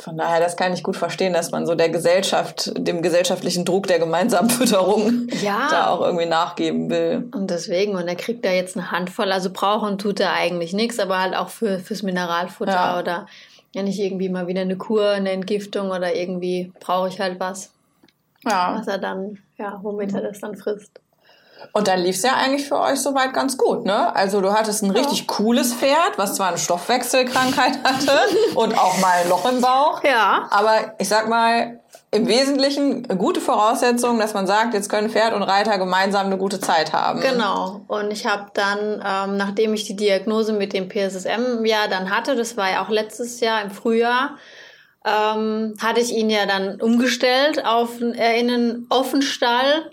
Von daher, das kann ich gut verstehen, dass man so der Gesellschaft, dem gesellschaftlichen Druck der gemeinsamen [LAUGHS] Fütterung Ja. da auch irgendwie nachgeben will. Und deswegen, und er kriegt da jetzt eine Handvoll, also brauchen tut er eigentlich nichts, aber halt auch für, fürs Mineralfutter Ja. oder wenn ich irgendwie mal wieder eine Kur, eine Entgiftung oder irgendwie brauche ich halt was, Ja. was er dann, ja, womit er das dann frisst. Und dann lief es ja eigentlich für euch soweit ganz gut, ne? Also du hattest ein richtig cooles Pferd, was zwar eine Stoffwechselkrankheit [LAUGHS] hatte und auch mal ein Loch im Bauch. Ja. Aber ich sag mal, im Wesentlichen eine gute Voraussetzung, dass man sagt, jetzt können Pferd und Reiter gemeinsam eine gute Zeit haben. Genau. Und ich habe dann, ähm, nachdem ich die Diagnose mit dem PSSM ja dann hatte, das war ja auch letztes Jahr im Frühjahr, ähm, hatte ich ihn ja dann umgestellt auf äh, in einen Offenstall.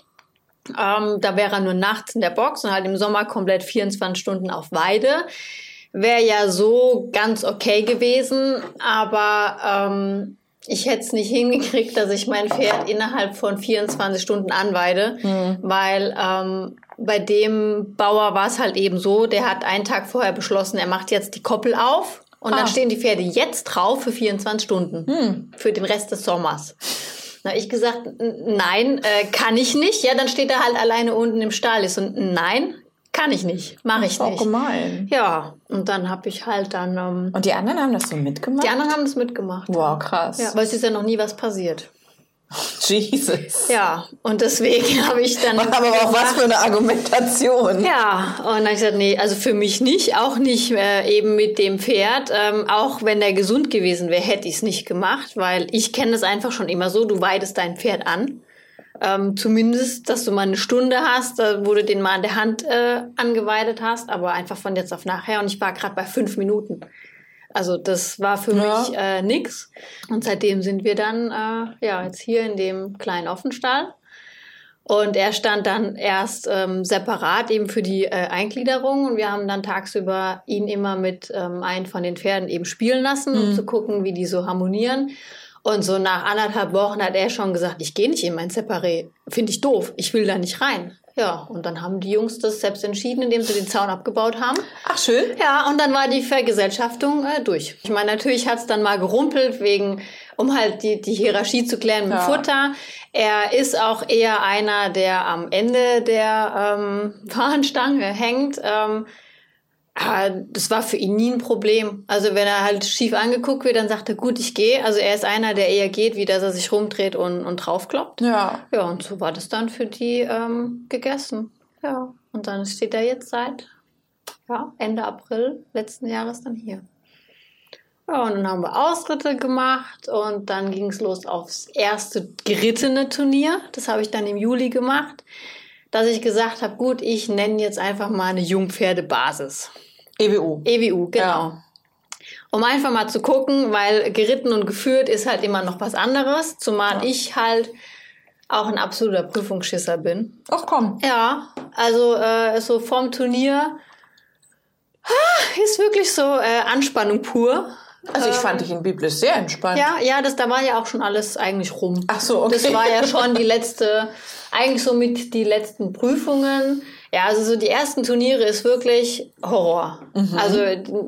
Ähm, da wäre er nur nachts in der Box und halt im Sommer komplett 24 Stunden auf Weide. Wäre ja so ganz okay gewesen, aber ähm, ich hätte es nicht hingekriegt, dass ich mein Pferd innerhalb von 24 Stunden anweide, weil ähm, bei dem Bauer war es halt eben so, der hat einen Tag vorher beschlossen, er macht jetzt die Koppel auf Und Ah. dann stehen die Pferde jetzt drauf für 24 Stunden. Hm. Für den Rest des Sommers. Na, ich gesagt, "N- nein, äh, kann ich nicht. Ja, dann steht er halt alleine unten im Stall. Ich so, nein, kann ich nicht. Mache ich Ist auch nicht. gemein. Ja, und dann habe ich halt dann, ähm, Und die anderen haben das so mitgemacht? die anderen haben das mitgemacht. Wow, krass. Ja, weil es ist ja noch nie was passiert. [LAUGHS] Jesus. Ja, und deswegen [LAUGHS] habe ich dann. Aber auch was für eine Argumentation. Ja, und dann habe ich gesagt, nee, also für mich nicht, auch nicht äh, eben mit dem Pferd. Ähm, auch wenn der gesund gewesen wäre, hätte ich es nicht gemacht, weil ich kenne es einfach schon immer so, du weidest dein Pferd an. Ähm, zumindest, dass du mal eine Stunde hast, äh, wo du den mal an der Hand äh, angeweidet hast, aber einfach von jetzt auf nachher. Und ich war gerade bei fünf Minuten. Also das war für Ja. mich äh, nix. Und seitdem sind wir dann äh, ja jetzt hier in dem kleinen Offenstall. Und er stand dann erst ähm, separat eben für die äh, Eingliederung und wir haben dann tagsüber ihn immer mit ähm, einem von den Pferden eben spielen lassen, um zu gucken, wie die so harmonieren. Und so nach anderthalb Wochen hat er schon gesagt, ich gehe nicht in mein Separé. Finde ich doof. Ich will da nicht rein. Ja, und dann haben die Jungs das selbst entschieden, indem sie den Zaun abgebaut haben. Ach, schön. Ja, und dann war die Vergesellschaftung äh, durch. Ich meine, natürlich hat's dann mal gerumpelt, wegen, um halt die, die Hierarchie zu klären mit Ja. Futter. Er ist auch eher einer, der am Ende der ähm, [LAUGHS] Fahnenstange hängt. Ähm, das war für ihn nie ein Problem. Also wenn er halt schief angeguckt wird, dann sagt er, gut, ich gehe. Also er ist einer, der eher geht, wie dass er sich rumdreht und, und draufkloppt. Ja. Ja, und so war das dann für die ähm, gegessen. Ja, und dann steht er jetzt seit ja, Ende April letzten Jahres dann hier. Ja, und dann haben wir Ausritte gemacht und dann ging es los aufs erste gerittene Turnier. Das habe ich dann im Juli gemacht, dass ich gesagt habe, gut, ich nenne jetzt einfach mal eine Jungpferdebasis. EWU. EWU, genau. Ja. Um einfach mal zu gucken, weil geritten und geführt ist halt immer noch was anderes, zumal ich halt auch ein absoluter Prüfungsschisser bin. Ach komm. Ja, also äh, so vom Turnier ah, ist wirklich so äh, Anspannung pur. Also ich fand dich in biblisch sehr entspannt. Ja, ja, das da war ja auch schon alles eigentlich rum. Ach so, okay. Das war ja schon die letzte, [LAUGHS] eigentlich so mit die letzten Prüfungen. Ja, also so die ersten Turniere ist wirklich Horror. Mhm. Also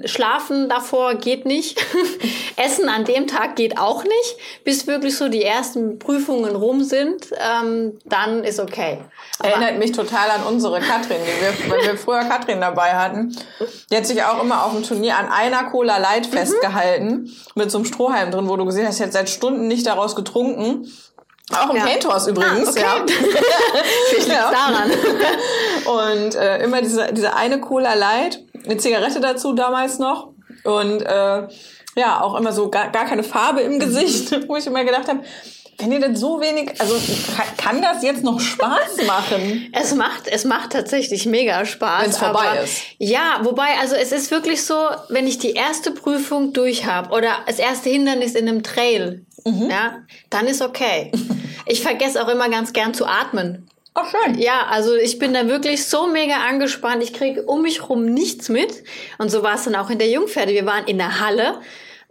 schlafen davor geht nicht. [LAUGHS] Essen an dem Tag geht auch nicht. Bis wirklich so die ersten Prüfungen rum sind, ähm, dann ist okay. Aber- Erinnert mich total an unsere Katrin, die wir, weil wir früher Katrin dabei hatten. Die hat sich auch immer auf dem Turnier an einer Cola Light Mhm. festgehalten, mit so einem Strohhalm drin, wo du gesehen hast, sie hat seit Stunden nicht daraus getrunken. Auch im Ja. Painthouse übrigens, Ah, okay. ja. [LAUGHS] Vielleicht Ja. daran. [LAUGHS] Und äh, immer diese, diese eine Cola Light, eine Zigarette dazu damals noch. Und äh, ja, auch immer so gar, gar keine Farbe im Gesicht, [LAUGHS] wo ich immer gedacht habe, wenn ihr denn so wenig, also kann, das jetzt noch Spaß machen? Es macht, es macht tatsächlich mega Spaß. Wenn's vorbei aber- ist. Ja, wobei, also es ist wirklich so, wenn ich die erste Prüfung durch habe oder das erste Hindernis in einem Trail, Mhm. ja, dann ist okay. [LAUGHS] Ich vergesse auch immer ganz gern zu atmen. Ach schön. Ja, also ich bin da wirklich so mega angespannt. Ich kriege um mich rum nichts mit. Und so war es dann auch in der Jungpferde. Wir waren in der Halle.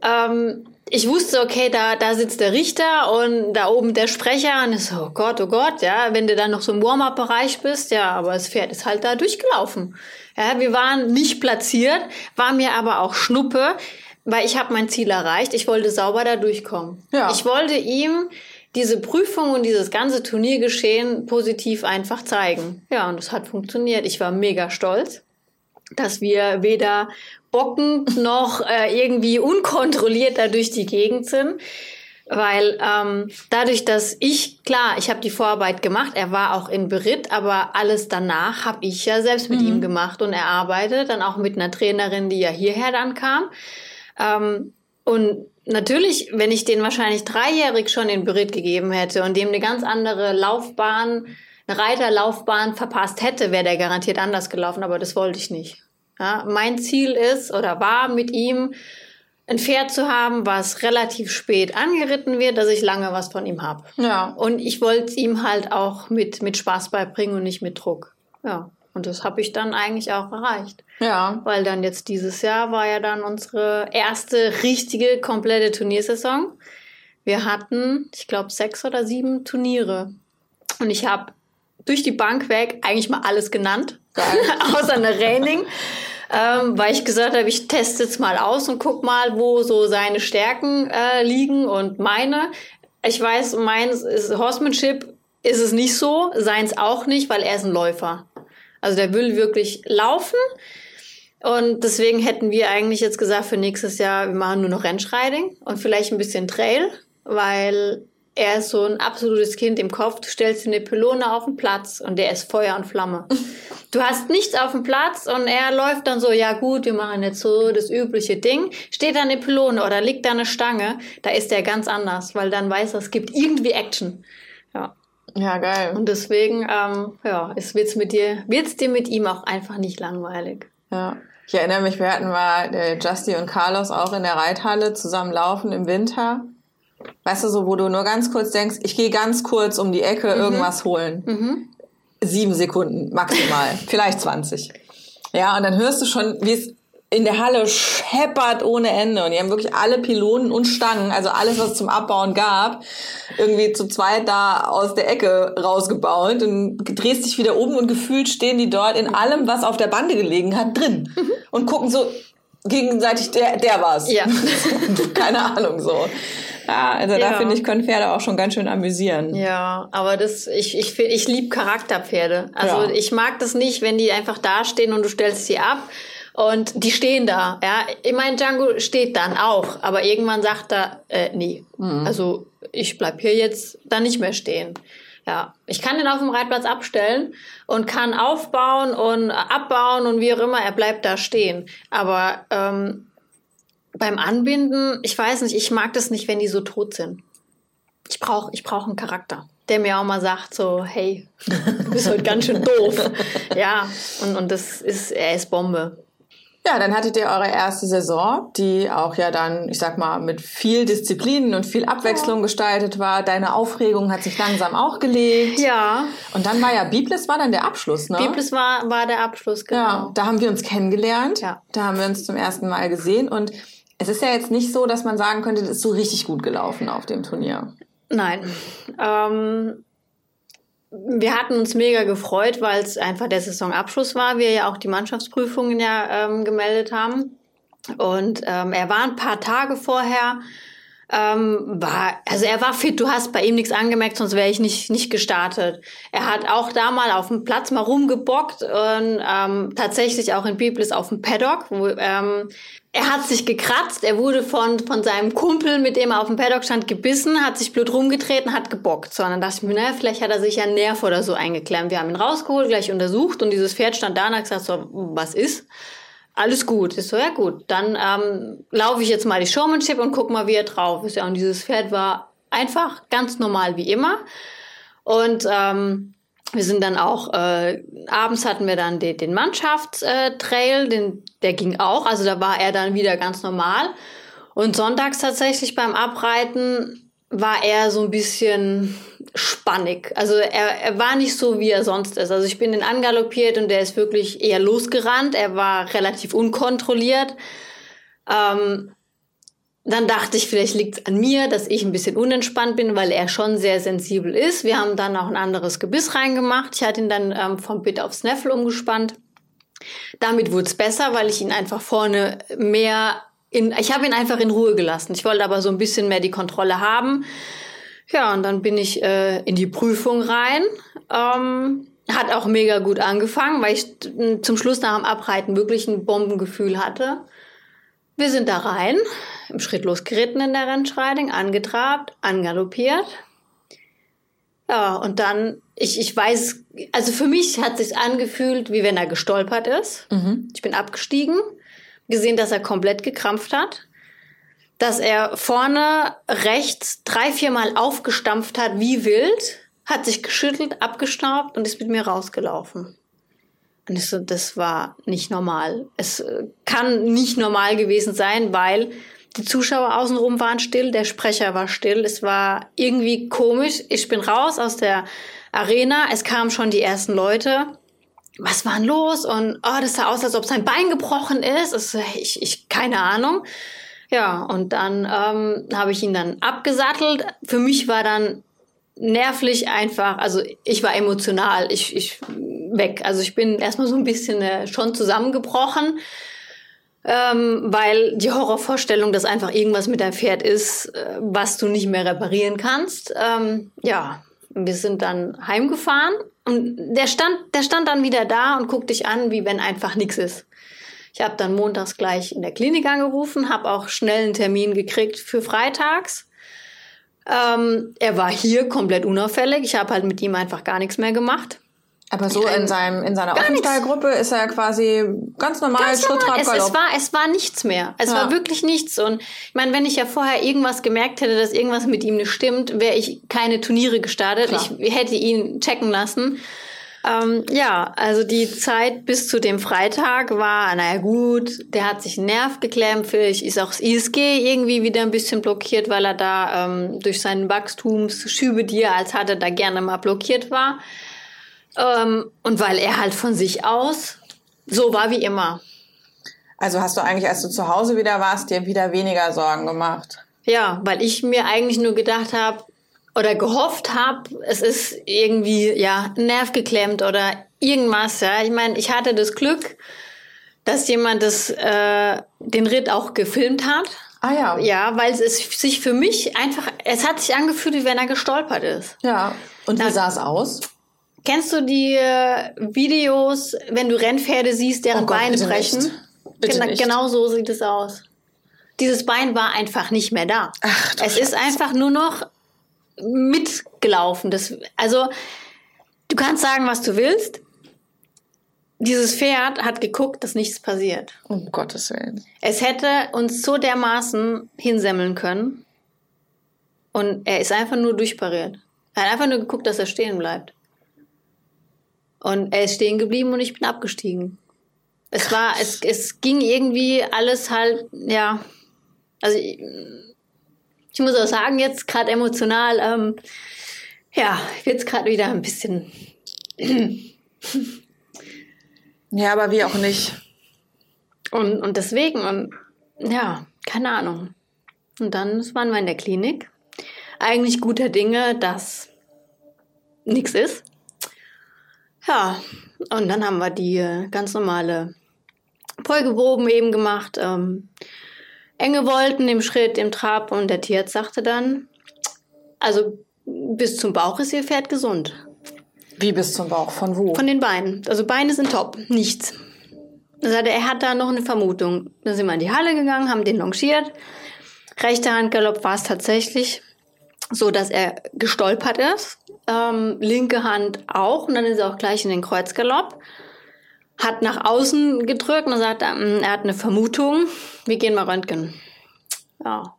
Ähm, ich wusste, okay, da, da sitzt der Richter und da oben der Sprecher. Und ich so, oh Gott, oh Gott, ja, wenn du dann noch so im Warm-up-Bereich bist, ja, aber das Pferd ist halt da durchgelaufen. Ja, wir waren nicht platziert, war mir aber auch Schnuppe, weil ich habe mein Ziel erreicht. Ich wollte sauber da durchkommen. Ja. Ich wollte ihm diese Prüfung und dieses ganze Turniergeschehen positiv einfach zeigen. Ja, und es hat funktioniert. Ich war mega stolz, dass wir weder bockend [LAUGHS] noch äh, irgendwie unkontrolliert da durch die Gegend sind. Weil ähm, dadurch, dass ich, klar, ich habe die Vorarbeit gemacht, er war auch in Beritt, aber alles danach habe ich ja selbst mit ihm gemacht und erarbeitet, dann auch mit einer Trainerin, die ja hierher dann kam. Ähm, und natürlich, wenn ich den wahrscheinlich dreijährig schon in Beritt gegeben hätte und dem eine ganz andere Laufbahn, eine Reiterlaufbahn verpasst hätte, wäre der garantiert anders gelaufen, aber das wollte ich nicht. Ja, mein Ziel ist oder war mit ihm ein Pferd zu haben, was relativ spät angeritten wird, dass ich lange was von ihm habe. Ja. Und ich wollte es ihm halt auch mit, mit Spaß beibringen und nicht mit Druck. Ja. Und das habe ich dann eigentlich auch erreicht. Ja. Weil dann jetzt dieses Jahr war ja dann unsere erste richtige, komplette Turniersaison. Wir hatten, ich glaube, sechs oder sieben Turniere. Und ich habe durch die Bank weg eigentlich mal alles genannt, [LAUGHS] außer eine Raining. ähm, weil ich gesagt habe, ich teste jetzt mal aus und guck mal, wo so seine Stärken äh, liegen und meine. Ich weiß, meins ist Horsemanship ist es nicht so, seins auch nicht, weil er ist ein Läufer. Also der will wirklich laufen. Und deswegen hätten wir eigentlich jetzt gesagt für nächstes Jahr, wir machen nur noch Rennschriding und vielleicht ein bisschen Trail, weil er ist so ein absolutes Kind im Kopf. Du stellst ihm eine Pylone auf den Platz und der ist Feuer und Flamme. [LAUGHS] Du hast nichts auf dem Platz und er läuft dann so, ja gut, wir machen jetzt so das übliche Ding. Steht da eine Pylone oder liegt da eine Stange, da ist er ganz anders, weil dann weiß er, es gibt irgendwie Action. Ja. Geil. Und deswegen, ähm, ja, es wird's mit dir, wird's dir mit ihm auch einfach nicht langweilig. Ja. Ich erinnere mich, wir hatten mal der Justy und Carlos auch in der Reithalle zusammen laufen im Winter. Weißt du, so, wo du nur ganz kurz denkst, ich gehe ganz kurz um die Ecke mhm. irgendwas holen. Mhm. Sieben Sekunden maximal, vielleicht 20. Ja, und dann hörst du schon, wie es in der Halle scheppert ohne Ende. Und die haben wirklich alle Pylonen und Stangen, also alles, was es zum Abbauen gab, irgendwie zu zweit da aus der Ecke rausgebaut. Und drehst dich wieder um und gefühlt stehen die dort in allem, was auf der Bande gelegen hat, drin. Mhm. Und gucken so gegenseitig, der, der war's. Ja. [LAUGHS] Keine Ahnung so. Ja, also ja. da finde ich, können Pferde auch schon ganz schön amüsieren. Ja, aber das, ich, ich, ich liebe Charakterpferde. Also ja. ich mag das nicht, wenn die einfach dastehen und du stellst sie ab und die stehen da. Ja, ich meine, Django steht dann auch, aber irgendwann sagt er, äh, nee, mhm. also ich bleib hier jetzt dann nicht mehr stehen. Ja, ich kann den auf dem Reitplatz abstellen und kann aufbauen und abbauen und wie auch immer, er bleibt da stehen. Aber ähm, beim Anbinden, ich weiß nicht, ich mag das nicht, wenn die so tot sind. Ich brauche ich brauch einen Charakter, der mir auch mal sagt, so, hey, du bist heute ganz schön doof. [LAUGHS] Ja, und, und das ist, er ist Bombe. Ja, dann hattet ihr eure erste Saison, die auch ja dann, ich sag mal, mit viel Disziplin und viel Abwechslung ja. gestaltet war. Deine Aufregung hat sich langsam auch gelegt. Ja. Und dann war ja Biblis war dann der Abschluss, ne? Biblis war, war der Abschluss, genau. Ja, da haben wir uns kennengelernt. Ja. Da haben wir uns zum ersten Mal gesehen und es ist ja jetzt nicht so, dass man sagen könnte, das ist so richtig gut gelaufen auf dem Turnier. Nein. Ähm, wir hatten uns mega gefreut, weil es einfach der Saisonabschluss war. Wir ja auch die Mannschaftsprüfungen ja ähm, gemeldet haben. Und ähm, er war ein paar Tage vorher ähm, war, also er war fit, du hast bei ihm nichts angemerkt, sonst wäre ich nicht, nicht gestartet. Er hat auch da mal auf dem Platz mal rumgebockt und ähm, tatsächlich auch in Biblis auf dem Paddock, wo, ähm, er hat sich gekratzt, er wurde von, von seinem Kumpel, mit dem er auf dem Paddock stand, gebissen, hat sich blöd rumgetreten, hat gebockt. So, und dann dachte ich mir, naja, vielleicht hat er sich ja einen Nerv oder so eingeklemmt. Wir haben ihn rausgeholt, gleich untersucht und dieses Pferd stand da und hat gesagt, so, was ist? Alles gut. Ist so, ja gut, dann ähm, laufe ich jetzt mal die Showmanship und guck mal, wie er drauf ist. Ja, und dieses Pferd war einfach ganz normal wie immer. Und ähm, wir sind dann auch, äh, abends hatten wir dann den, den Mannschaftstrail, den, der ging auch, also da war er dann wieder ganz normal. Und sonntags tatsächlich beim Abreiten war er so ein bisschen spannig. Also er, er war nicht so, wie er sonst ist. Also ich bin den angaloppiert und der ist wirklich eher losgerannt. Er war relativ unkontrolliert. Ähm, dann dachte ich, vielleicht liegt es an mir, dass ich ein bisschen unentspannt bin, weil er schon sehr sensibel ist. Wir haben dann auch ein anderes Gebiss reingemacht. Ich hatte ihn dann ähm, vom Bit auf Snaffle umgespannt. Damit wurde es besser, weil ich ihn einfach vorne mehr in, ich habe ihn einfach in Ruhe gelassen. Ich wollte aber so ein bisschen mehr die Kontrolle haben. Ja, und dann bin ich äh, in die Prüfung rein. Ähm, hat auch mega gut angefangen, weil ich zum Schluss nach dem Abreiten wirklich ein Bombengefühl hatte. Wir sind da rein, im Schritt losgeritten in der Rennschreiding, angetrabt, angaloppiert. Ja, und dann, ich, ich weiß, also für mich hat es sich angefühlt, wie wenn er gestolpert ist. Mhm. Ich bin abgestiegen, gesehen, dass er komplett gekrampft hat, dass er vorne rechts drei, viermal aufgestampft hat wie wild, hat sich geschüttelt, abgestaubt und ist mit mir rausgelaufen. Und ich so, das war nicht normal. Es äh, kann nicht normal gewesen sein, weil die Zuschauer außenrum waren still, der Sprecher war still. Es war irgendwie komisch. Ich bin raus aus der Arena. Es kamen schon die ersten Leute was war denn los? Und oh, das sah aus, als ob sein Bein gebrochen ist. Das, ich, ich, keine Ahnung. Ja, und dann ähm, habe ich ihn dann abgesattelt. Für mich war dann nervlich einfach, also ich war emotional. Ich, ich weg. Also ich bin erstmal so ein bisschen äh, schon zusammengebrochen, ähm, weil die Horrorvorstellung, dass einfach irgendwas mit deinem Pferd ist, äh, was du nicht mehr reparieren kannst. Ähm, ja, wir sind dann heimgefahren und der stand, der stand dann wieder da und guckt dich an, wie wenn einfach nichts ist. Ich habe dann montags gleich in der Klinik angerufen, habe auch schnell einen Termin gekriegt für freitags. Ähm, er war hier komplett unauffällig. Ich habe halt mit ihm einfach gar nichts mehr gemacht. Aber so in, seinem, in seiner Offenstallgruppe ist er quasi ganz normal, ganz Schritt, normal. Es, es, war, es war nichts mehr. Es ja. war wirklich nichts. Und ich meine, wenn ich ja vorher irgendwas gemerkt hätte, dass irgendwas mit ihm nicht stimmt, wäre ich keine Turniere gestartet. Klar. Ich hätte ihn checken lassen. Ähm, ja, also die Zeit bis zu dem Freitag war, naja gut, der hat sich einen Nerv geklemmt, vielleicht ist auch das ISG irgendwie wieder ein bisschen blockiert, weil er da ähm, durch seinen Wachstumsschübe, die er als hatte, da gerne mal blockiert war. Ähm, und weil er halt von sich aus so war wie immer. Also hast du eigentlich, als du zu Hause wieder warst, dir wieder weniger Sorgen gemacht? Ja, weil ich mir eigentlich nur gedacht habe, oder gehofft habe, es ist irgendwie ja Nerv geklemmt oder irgendwas. Ja, ich meine, ich hatte das Glück, dass jemand das äh, den Ritt auch gefilmt hat. Ah ja. Ja, weil es sich für mich einfach, es hat sich angefühlt, wie wenn er gestolpert ist. Ja. Und wie sah es aus? Kennst du die äh, Videos, wenn du Rennpferde siehst, deren oh Gott, Beine brechen? Bitte Gen nicht. Genau so sieht es aus. Dieses Bein war einfach nicht mehr da. Ach, es Scheiße. ist einfach nur noch mitgelaufen. Das, also, du kannst sagen, was du willst. Dieses Pferd hat geguckt, dass nichts passiert. Um Gottes Willen. Es hätte uns so dermaßen hinsemmeln können. Und er ist einfach nur durchpariert. Er hat einfach nur geguckt, dass er stehen bleibt. Und er ist stehen geblieben und ich bin abgestiegen. Es war, es, es ging irgendwie alles halt, ja. Also, ich muss auch sagen, jetzt gerade emotional, ähm, ja, jetzt gerade wieder ein bisschen. [CLEARS THROAT] ja, aber wie auch nicht. Und, und deswegen, und ja, keine Ahnung. Und dann waren wir in der Klinik. Eigentlich guter Dinge, dass nichts ist. Ja, und dann haben wir die äh, ganz normale Folgeproben eben gemacht. Ähm, enge Wolten im Schritt, im Trab und der Tierarzt sagte dann, also bis zum Bauch ist ihr Pferd gesund. Wie bis zum Bauch? Von wo? Von den Beinen. Also Beine sind top, nichts. Er sagte, er hat da noch eine Vermutung. Dann sind wir in die Halle gegangen, haben den longiert. Rechter Handgalopp war es tatsächlich so, dass er gestolpert ist. Ähm, linke Hand auch und dann ist er auch gleich in den Kreuzgalopp hat nach außen gedrückt und sagt, ähm, er hat eine Vermutung, wir gehen mal röntgen. Ja.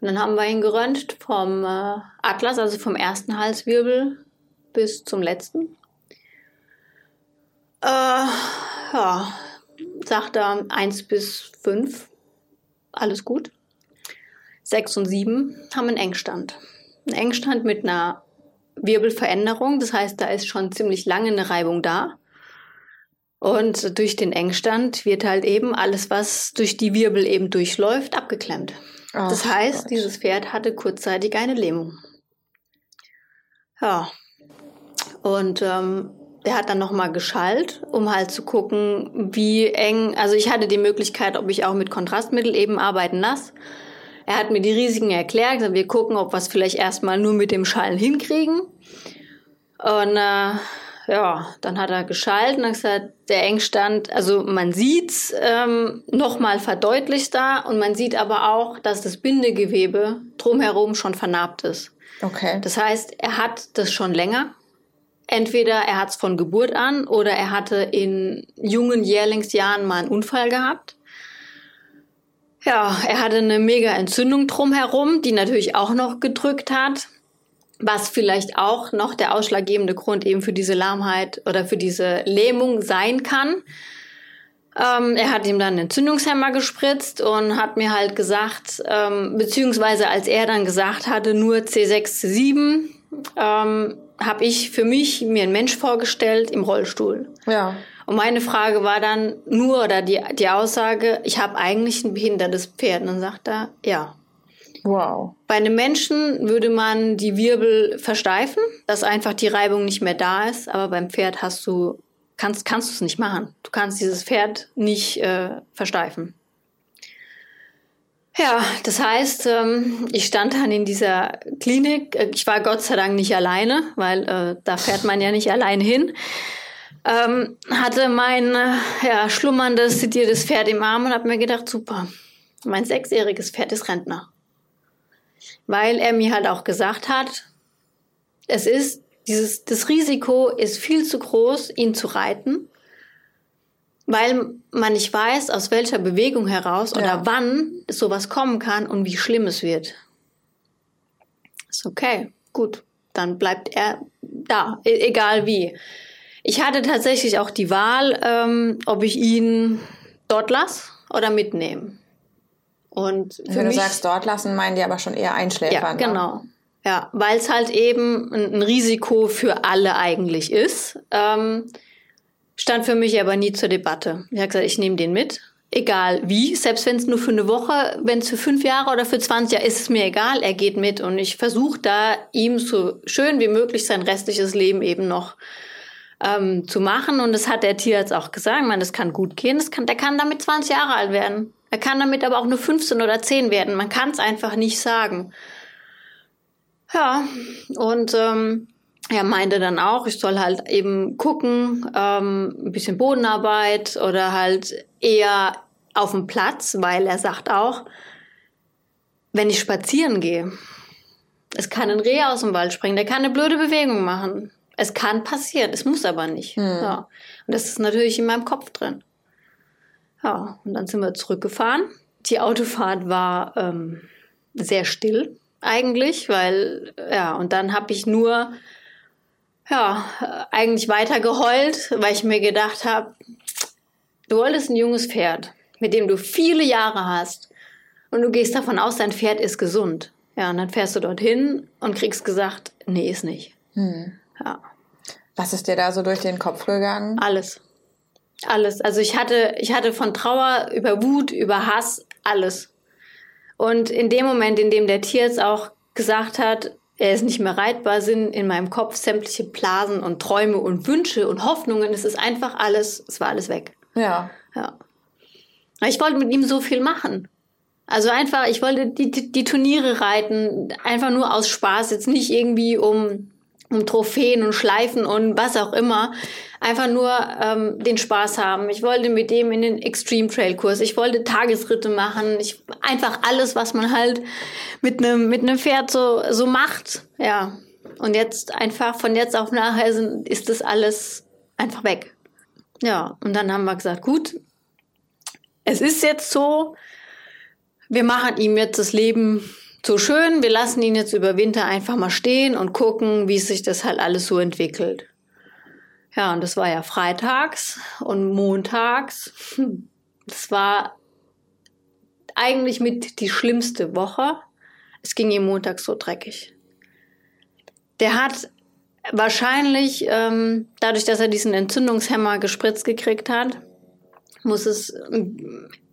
Und dann haben wir ihn geröntgt vom äh, Atlas, also vom ersten Halswirbel bis zum letzten. Äh, ja, sagt er 1 bis 5, alles gut. 6 und 7 haben einen Engstand. Ein Engstand mit einer Wirbelveränderung, das heißt, da ist schon ziemlich lange eine Reibung da. Und durch den Engstand wird halt eben alles, was durch die Wirbel eben durchläuft, abgeklemmt. Ach das heißt, Gott. dieses Pferd hatte kurzzeitig eine Lähmung. Ja. Und ähm, der hat dann nochmal geschallt, um halt zu gucken, wie eng. Also ich hatte die Möglichkeit, ob ich auch mit Kontrastmittel eben arbeiten lasse. Er hat mir die Risiken erklärt. Wir gucken, ob wir es vielleicht erstmal nur mit dem Schallen hinkriegen. Und äh, ja, dann hat er geschalten und gesagt, der Engstand, also man sieht's ähm, nochmal verdeutlicht da und man sieht aber auch, dass das Bindegewebe drumherum schon vernarbt ist. Okay. Das heißt, er hat das schon länger. Entweder er hat es von Geburt an oder er hatte in jungen Jährlingsjahren mal einen Unfall gehabt. Ja, er hatte eine mega Entzündung drumherum, die natürlich auch noch gedrückt hat was vielleicht auch noch der ausschlaggebende Grund eben für diese Lahmheit oder für diese Lähmung sein kann. Ähm, er hat ihm dann einen Entzündungshemmer gespritzt und hat mir halt gesagt, ähm, beziehungsweise als er dann gesagt hatte, nur C6, C7, ähm, habe ich für mich mir einen Mensch vorgestellt im Rollstuhl. Ja. Und meine Frage war dann nur, oder die, die Aussage, ich habe eigentlich ein behindertes Pferd. Und dann sagt er, ja. Wow. Bei einem Menschen würde man die Wirbel versteifen, dass einfach die Reibung nicht mehr da ist. Aber beim Pferd hast du, kannst, kannst du es nicht machen. Du kannst dieses Pferd nicht äh, versteifen. Ja, das heißt, ähm, ich stand dann in dieser Klinik. Ich war Gott sei Dank nicht alleine, weil äh, da fährt man ja nicht alleine hin. Ähm, hatte mein äh, ja, schlummerndes, sediertes Pferd im Arm und habe mir gedacht, super, mein sechsjähriges Pferd ist Rentner. Weil er mir halt auch gesagt hat, es ist dieses, das Risiko ist viel zu groß, ihn zu reiten weil man nicht weiß, aus welcher Bewegung heraus ja. oder wann sowas kommen kann und wie schlimm es wird. Ist okay, gut, dann bleibt er da, e egal wie. Ich hatte tatsächlich auch die Wahl, ähm, ob ich ihn dort lasse oder mitnehme. Und wenn du sagst dort lassen, meinen die aber schon eher einschläfern. Ja, ne? genau. Ne? Ja, weil es halt eben ein Risiko für alle eigentlich ist. Ähm, Stand für mich aber nie zur Debatte. Ich habe gesagt, ich nehme den mit. Egal wie, selbst wenn es nur für eine Woche, wenn es für fünf Jahre oder für 20 Jahre ist es mir egal, er geht mit und ich versuche da ihm so schön wie möglich sein restliches Leben eben noch ähm, zu machen. Und das hat der Tierarzt auch gesagt. Meine, das kann gut gehen. Das kann, der kann damit 20 Jahre alt werden. Er kann damit aber auch nur 15 oder 10 werden. Man kann es einfach nicht sagen. Ja, und ähm, er meinte dann auch, ich soll halt eben gucken, ähm, ein bisschen Bodenarbeit oder halt eher auf dem Platz, weil er sagt auch, wenn ich spazieren gehe, es kann ein Reh aus dem Wald springen, der kann eine blöde Bewegung machen. Es kann passieren, es muss aber nicht. Hm. Ja. Und das ist natürlich in meinem Kopf drin. Ja, und dann sind wir zurückgefahren. Die Autofahrt war ähm, sehr still eigentlich, weil, ja, und dann habe ich nur ja, eigentlich weiter geheult, weil ich mir gedacht habe, du wolltest ein junges Pferd, mit dem du viele Jahre hast und du gehst davon aus, dein Pferd ist gesund. Ja, und dann fährst du dorthin und kriegst gesagt, nee, ist nicht. Hm. Ja. Was ist dir da so durch den Kopf gegangen? Alles. Alles. Also ich hatte, ich hatte von Trauer über Wut, über Hass, alles. Und in dem Moment, in dem der Tierarzt auch gesagt hat, er ist nicht mehr reitbar, sind in meinem Kopf sämtliche Blasen und Träume und Wünsche und Hoffnungen. Es ist einfach alles, es war alles weg. Ja. Ja. Ich wollte mit ihm so viel machen. Also einfach, ich wollte die, die, die Turniere reiten, einfach nur aus Spaß, jetzt nicht irgendwie um um Trophäen und Schleifen und was auch immer. Einfach nur ähm, den Spaß haben. Ich wollte mit dem in den Extreme Trail Kurs. Ich wollte Tagesritte machen. Ich einfach alles, was man halt mit einem mit Pferd so so macht. Ja. Und jetzt einfach von jetzt auf nachher sind, ist das alles einfach weg. Ja. Und dann haben wir gesagt, gut, es ist jetzt so. Wir machen ihm jetzt das Leben so schön, wir lassen ihn jetzt über Winter einfach mal stehen und gucken, wie sich das halt alles so entwickelt. Ja, und das war ja freitags und montags. [LAUGHS] Das war eigentlich mit die schlimmste Woche. Es ging ihm montags so dreckig. Der hat wahrscheinlich, ähm, dadurch, dass er diesen Entzündungshemmer gespritzt gekriegt hat, muss es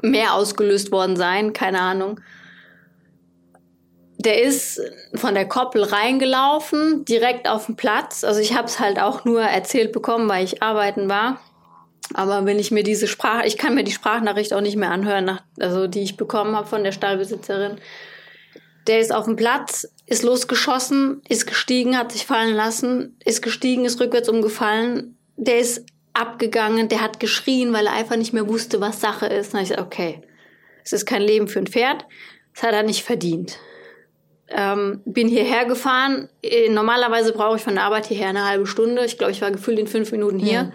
mehr ausgelöst worden sein, keine Ahnung. Der ist von der Koppel reingelaufen, direkt auf den Platz. Also ich habe es halt auch nur erzählt bekommen, weil ich arbeiten war. Aber wenn ich mir diese Sprache, ich kann mir die Sprachnachricht auch nicht mehr anhören, nach, also die ich bekommen habe von der Stallbesitzerin. Der ist auf dem Platz, ist losgeschossen, ist gestiegen, hat sich fallen lassen, ist gestiegen, ist rückwärts umgefallen. Der ist abgegangen, der hat geschrien, weil er einfach nicht mehr wusste, was Sache ist. Habe ich okay, es ist kein Leben für ein Pferd, das hat er nicht verdient. Ähm, bin hierher gefahren. Äh, normalerweise brauche ich von der Arbeit hierher eine halbe Stunde. Ich glaube, ich war gefühlt in fünf Minuten hier. Ja.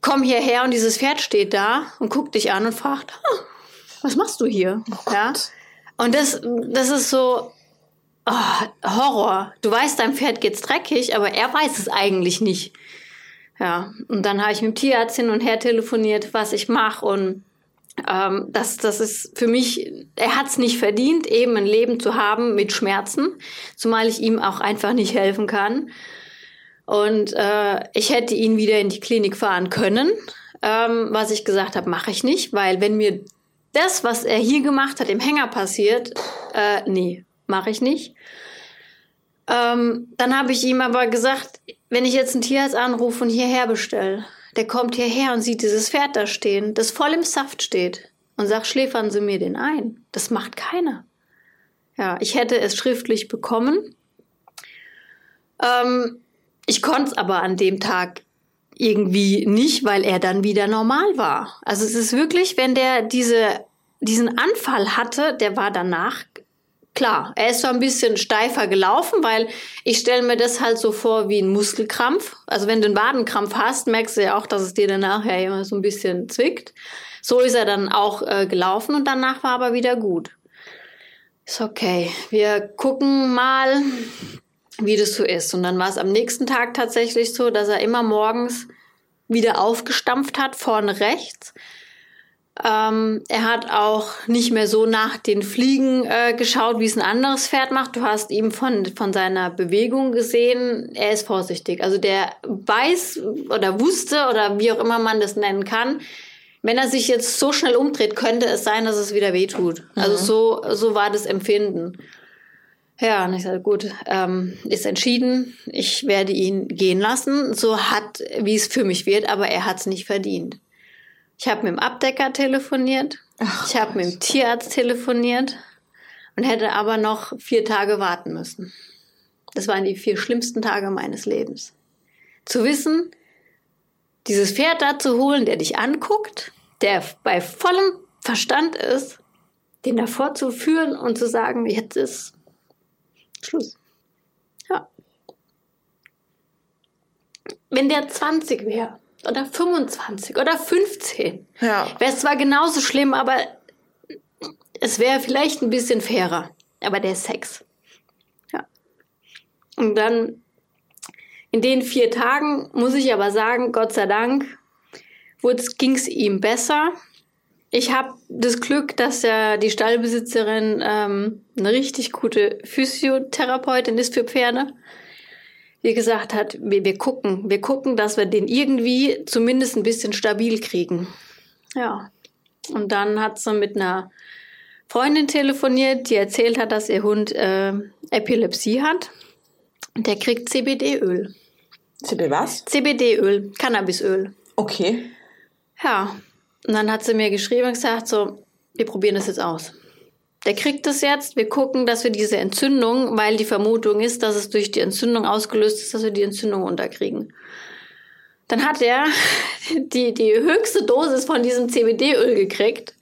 Komm hierher und dieses Pferd steht da und guckt dich an und fragt, oh, was machst du hier? Oh ja. Und das, das ist so oh, Horror. Du weißt, deinem Pferd geht's dreckig, aber er weiß es eigentlich nicht. Ja. Und dann habe ich mit dem Tierarzt hin und her telefoniert, was ich mache und ähm, das, das ist für mich, er hat es nicht verdient, eben ein Leben zu haben mit Schmerzen, zumal ich ihm auch einfach nicht helfen kann. Und äh, ich hätte ihn wieder in die Klinik fahren können, ähm, was ich gesagt habe, mache ich nicht, weil wenn mir das, was er hier gemacht hat, im Hänger passiert, äh, nee, mache ich nicht. Ähm, dann habe ich ihm aber gesagt, wenn ich jetzt einen Tierarzt anrufe und hierher bestelle, der kommt hierher und sieht dieses Pferd da stehen, das voll im Saft steht und sagt, schläfern Sie mir den ein. Das macht keiner. Ja, ich hätte es schriftlich bekommen. Ähm, ich konnte es aber an dem Tag irgendwie nicht, weil er dann wieder normal war. Also es ist wirklich, wenn der diese, diesen Anfall hatte, der war danach klar. Er ist so ein bisschen steifer gelaufen, weil ich stelle mir das halt so vor wie ein Muskelkrampf. Also wenn du einen Wadenkrampf hast, merkst du ja auch, dass es dir danach ja immer so ein bisschen zwickt. So ist er dann auch äh, gelaufen und danach war aber wieder gut. Ist okay. Wir gucken mal, wie das so ist. Und dann war es am nächsten Tag tatsächlich so, dass er immer morgens wieder aufgestampft hat, vorne rechts. Ähm, er hat auch nicht mehr so nach den Fliegen äh, geschaut, wie es ein anderes Pferd macht. Du hast ihm von, von seiner Bewegung gesehen, er ist vorsichtig. Also der weiß oder wusste oder wie auch immer man das nennen kann, wenn er sich jetzt so schnell umdreht, könnte es sein, dass es wieder wehtut. Also mhm. so, so war das Empfinden. Ja, und ich sagte, gut, ähm, ist entschieden, ich werde ihn gehen lassen, so hat, wie es für mich wird, aber er hat es nicht verdient. Ich habe mit dem Abdecker telefoniert, Ach, ich habe mit dem Tierarzt telefoniert und hätte aber noch vier Tage warten müssen. Das waren die vier schlimmsten Tage meines Lebens. Zu wissen, dieses Pferd da zu holen, der dich anguckt, der bei vollem Verstand ist, den davor zu führen und zu sagen, jetzt ist Schluss. Ja. Wenn der 20 wäre oder 25 oder 15, ja. wäre es zwar genauso schlimm, aber es wäre vielleicht ein bisschen fairer. Aber der Sex. Ja. Und dann in den vier Tagen muss ich aber sagen, Gott sei Dank, ging es ihm besser. Ich habe das Glück, dass ja die Stallbesitzerin ähm, eine richtig gute Physiotherapeutin ist für Pferde. Wie gesagt hat, wir, wir gucken, wir gucken, dass wir den irgendwie zumindest ein bisschen stabil kriegen. Ja. Und dann hat sie mit einer Freundin telefoniert, die erzählt hat, dass ihr Hund äh, Epilepsie hat. Und der kriegt CBD-Öl. CBD was? CBD-Öl, Cannabisöl. Okay. Ja, und dann hat sie mir geschrieben und gesagt, so, wir probieren das jetzt aus. Der kriegt das jetzt, wir gucken, dass wir diese Entzündung, weil die Vermutung ist, dass es durch die Entzündung ausgelöst ist, dass wir die Entzündung unterkriegen. Dann hat er [LAUGHS] die, die höchste Dosis von diesem CBD-Öl gekriegt.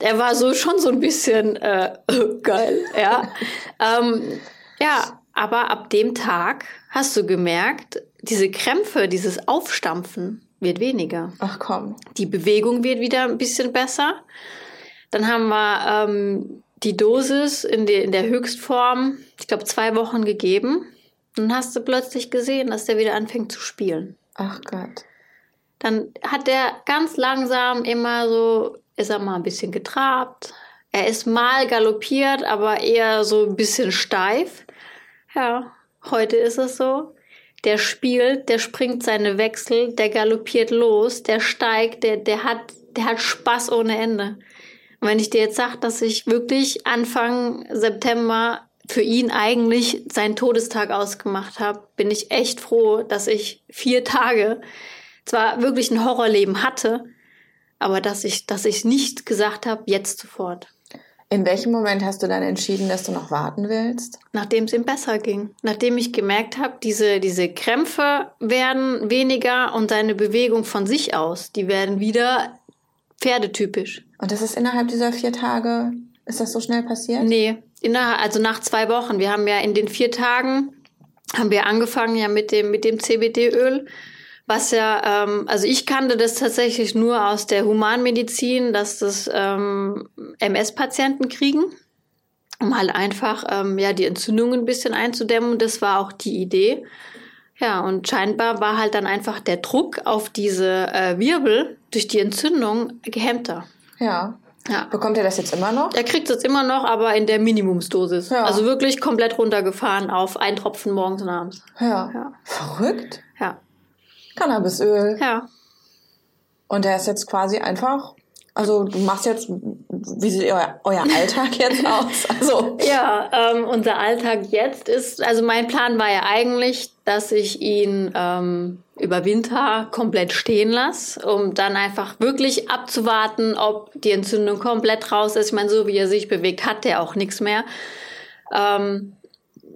Der war so schon so ein bisschen äh, [LAUGHS] geil, ja. ähm, ja, aber ab dem Tag hast du gemerkt, diese Krämpfe, dieses Aufstampfen, wird weniger. Ach komm. Die Bewegung wird wieder ein bisschen besser. Dann haben wir ähm, die Dosis in, die, in der Höchstform, ich glaube, zwei Wochen gegeben. Dann hast du plötzlich gesehen, dass der wieder anfängt zu spielen. Ach Gott. Dann hat er ganz langsam immer so, ist er mal ein bisschen getrabt. Er ist mal galoppiert, aber eher so ein bisschen steif. Ja, heute ist es so der spielt, der springt seine Wechsel, der galoppiert los, der steigt, der, der hat, der hat Spaß ohne Ende. Und wenn ich dir jetzt sage, dass ich wirklich Anfang September für ihn eigentlich seinen Todestag ausgemacht habe, bin ich echt froh, dass ich vier Tage zwar wirklich ein Horrorleben hatte, aber dass ich, dass ich nicht gesagt habe, jetzt sofort. In welchem Moment hast du dann entschieden, dass du noch warten willst? Nachdem es ihm besser ging. Nachdem ich gemerkt habe, diese, diese Krämpfe werden weniger und seine Bewegung von sich aus, die werden wieder pferdetypisch. Und das ist innerhalb dieser vier Tage, ist das so schnell passiert? Nee, innerhalb, also nach zwei Wochen. Wir haben ja in den vier Tagen, haben wir angefangen ja mit dem, mit dem CBD-Öl was ja, ähm, also ich kannte das tatsächlich nur aus der Humanmedizin, dass das ähm, MS-Patienten kriegen, um halt einfach ähm, ja die Entzündungen ein bisschen einzudämmen. Das war auch die Idee. Ja, und scheinbar war halt dann einfach der Druck auf diese äh, Wirbel durch die Entzündung gehemmter. Ja. Ja. Bekommt er das jetzt immer noch? Er kriegt es immer noch, aber in der Minimumsdosis. Ja. Also wirklich komplett runtergefahren auf ein Tropfen morgens und abends. Ja. ja. Verrückt. Ja. Cannabisöl. Ja. Und der ist jetzt quasi einfach, also du machst jetzt wie sieht euer, euer Alltag jetzt [LAUGHS] aus? Also. Ja, ähm, unser Alltag jetzt ist, also mein Plan war ja eigentlich, dass ich ihn ähm, über Winter komplett stehen lasse, um dann einfach wirklich abzuwarten, ob die Entzündung komplett raus ist. Ich meine, so wie er sich bewegt, hat der auch nichts mehr. Ähm,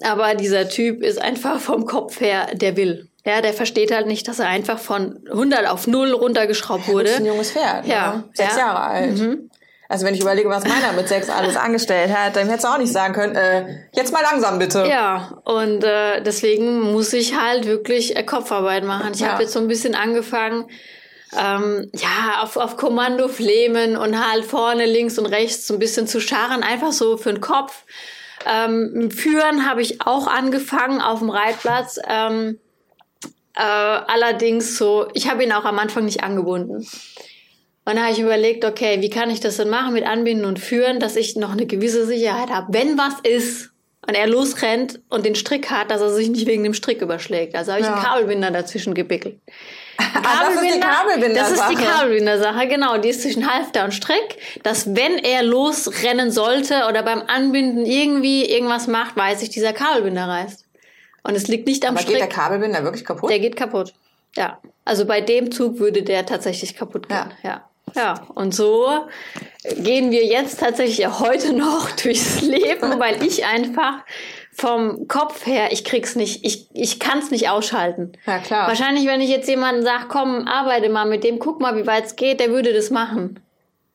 aber dieser Typ ist einfach vom Kopf her, der will. Ja, der versteht halt nicht, dass er einfach von 100 auf 0 runtergeschraubt wurde. Das ist ein junges Pferd. Ja. Ne? Sechs ja. Jahre alt. Mhm. Also wenn ich überlege, was meiner mit sechs alles angestellt hat, dann hättest du auch nicht sagen können, äh, jetzt mal langsam bitte. Ja, und äh, deswegen muss ich halt wirklich äh, Kopfarbeit machen. Ich ja. habe jetzt so ein bisschen angefangen, ähm, ja, auf, auf Kommando flemen und halt vorne, links und rechts so ein bisschen zu scharren, einfach so für den Kopf. Ähm, Führen habe ich auch angefangen auf dem Reitplatz. Ähm, äh, allerdings so, ich habe ihn auch am Anfang nicht angebunden. Und da habe ich überlegt, okay, wie kann ich das denn machen mit Anbinden und Führen, dass ich noch eine gewisse Sicherheit habe. Wenn was ist und er losrennt und den Strick hat, dass er sich nicht wegen dem Strick überschlägt. Also habe ich ja. einen Kabelbinder dazwischen gebickelt. [LAUGHS] Ah, das ist die Kabelbinder-Sache. Das ist die Kabelbinder-Sache, genau. Die ist zwischen Halfter und Strick, dass wenn er losrennen sollte oder beim Anbinden irgendwie irgendwas macht, weiß ich, dieser Kabelbinder reißt. Und es liegt nicht am Aber Strick. geht der Kabelbinder wirklich kaputt? Der geht kaputt. Ja. Also bei dem Zug würde der tatsächlich kaputt gehen. Ja. ja. Ja, und so gehen wir jetzt tatsächlich heute [LAUGHS] noch durchs Leben, weil ich einfach vom Kopf her, ich krieg's nicht, ich, ich kann's nicht ausschalten. Ja, klar. Wahrscheinlich, wenn ich jetzt jemanden sage, komm, arbeite mal mit dem, guck mal, wie weit es geht, der würde das machen.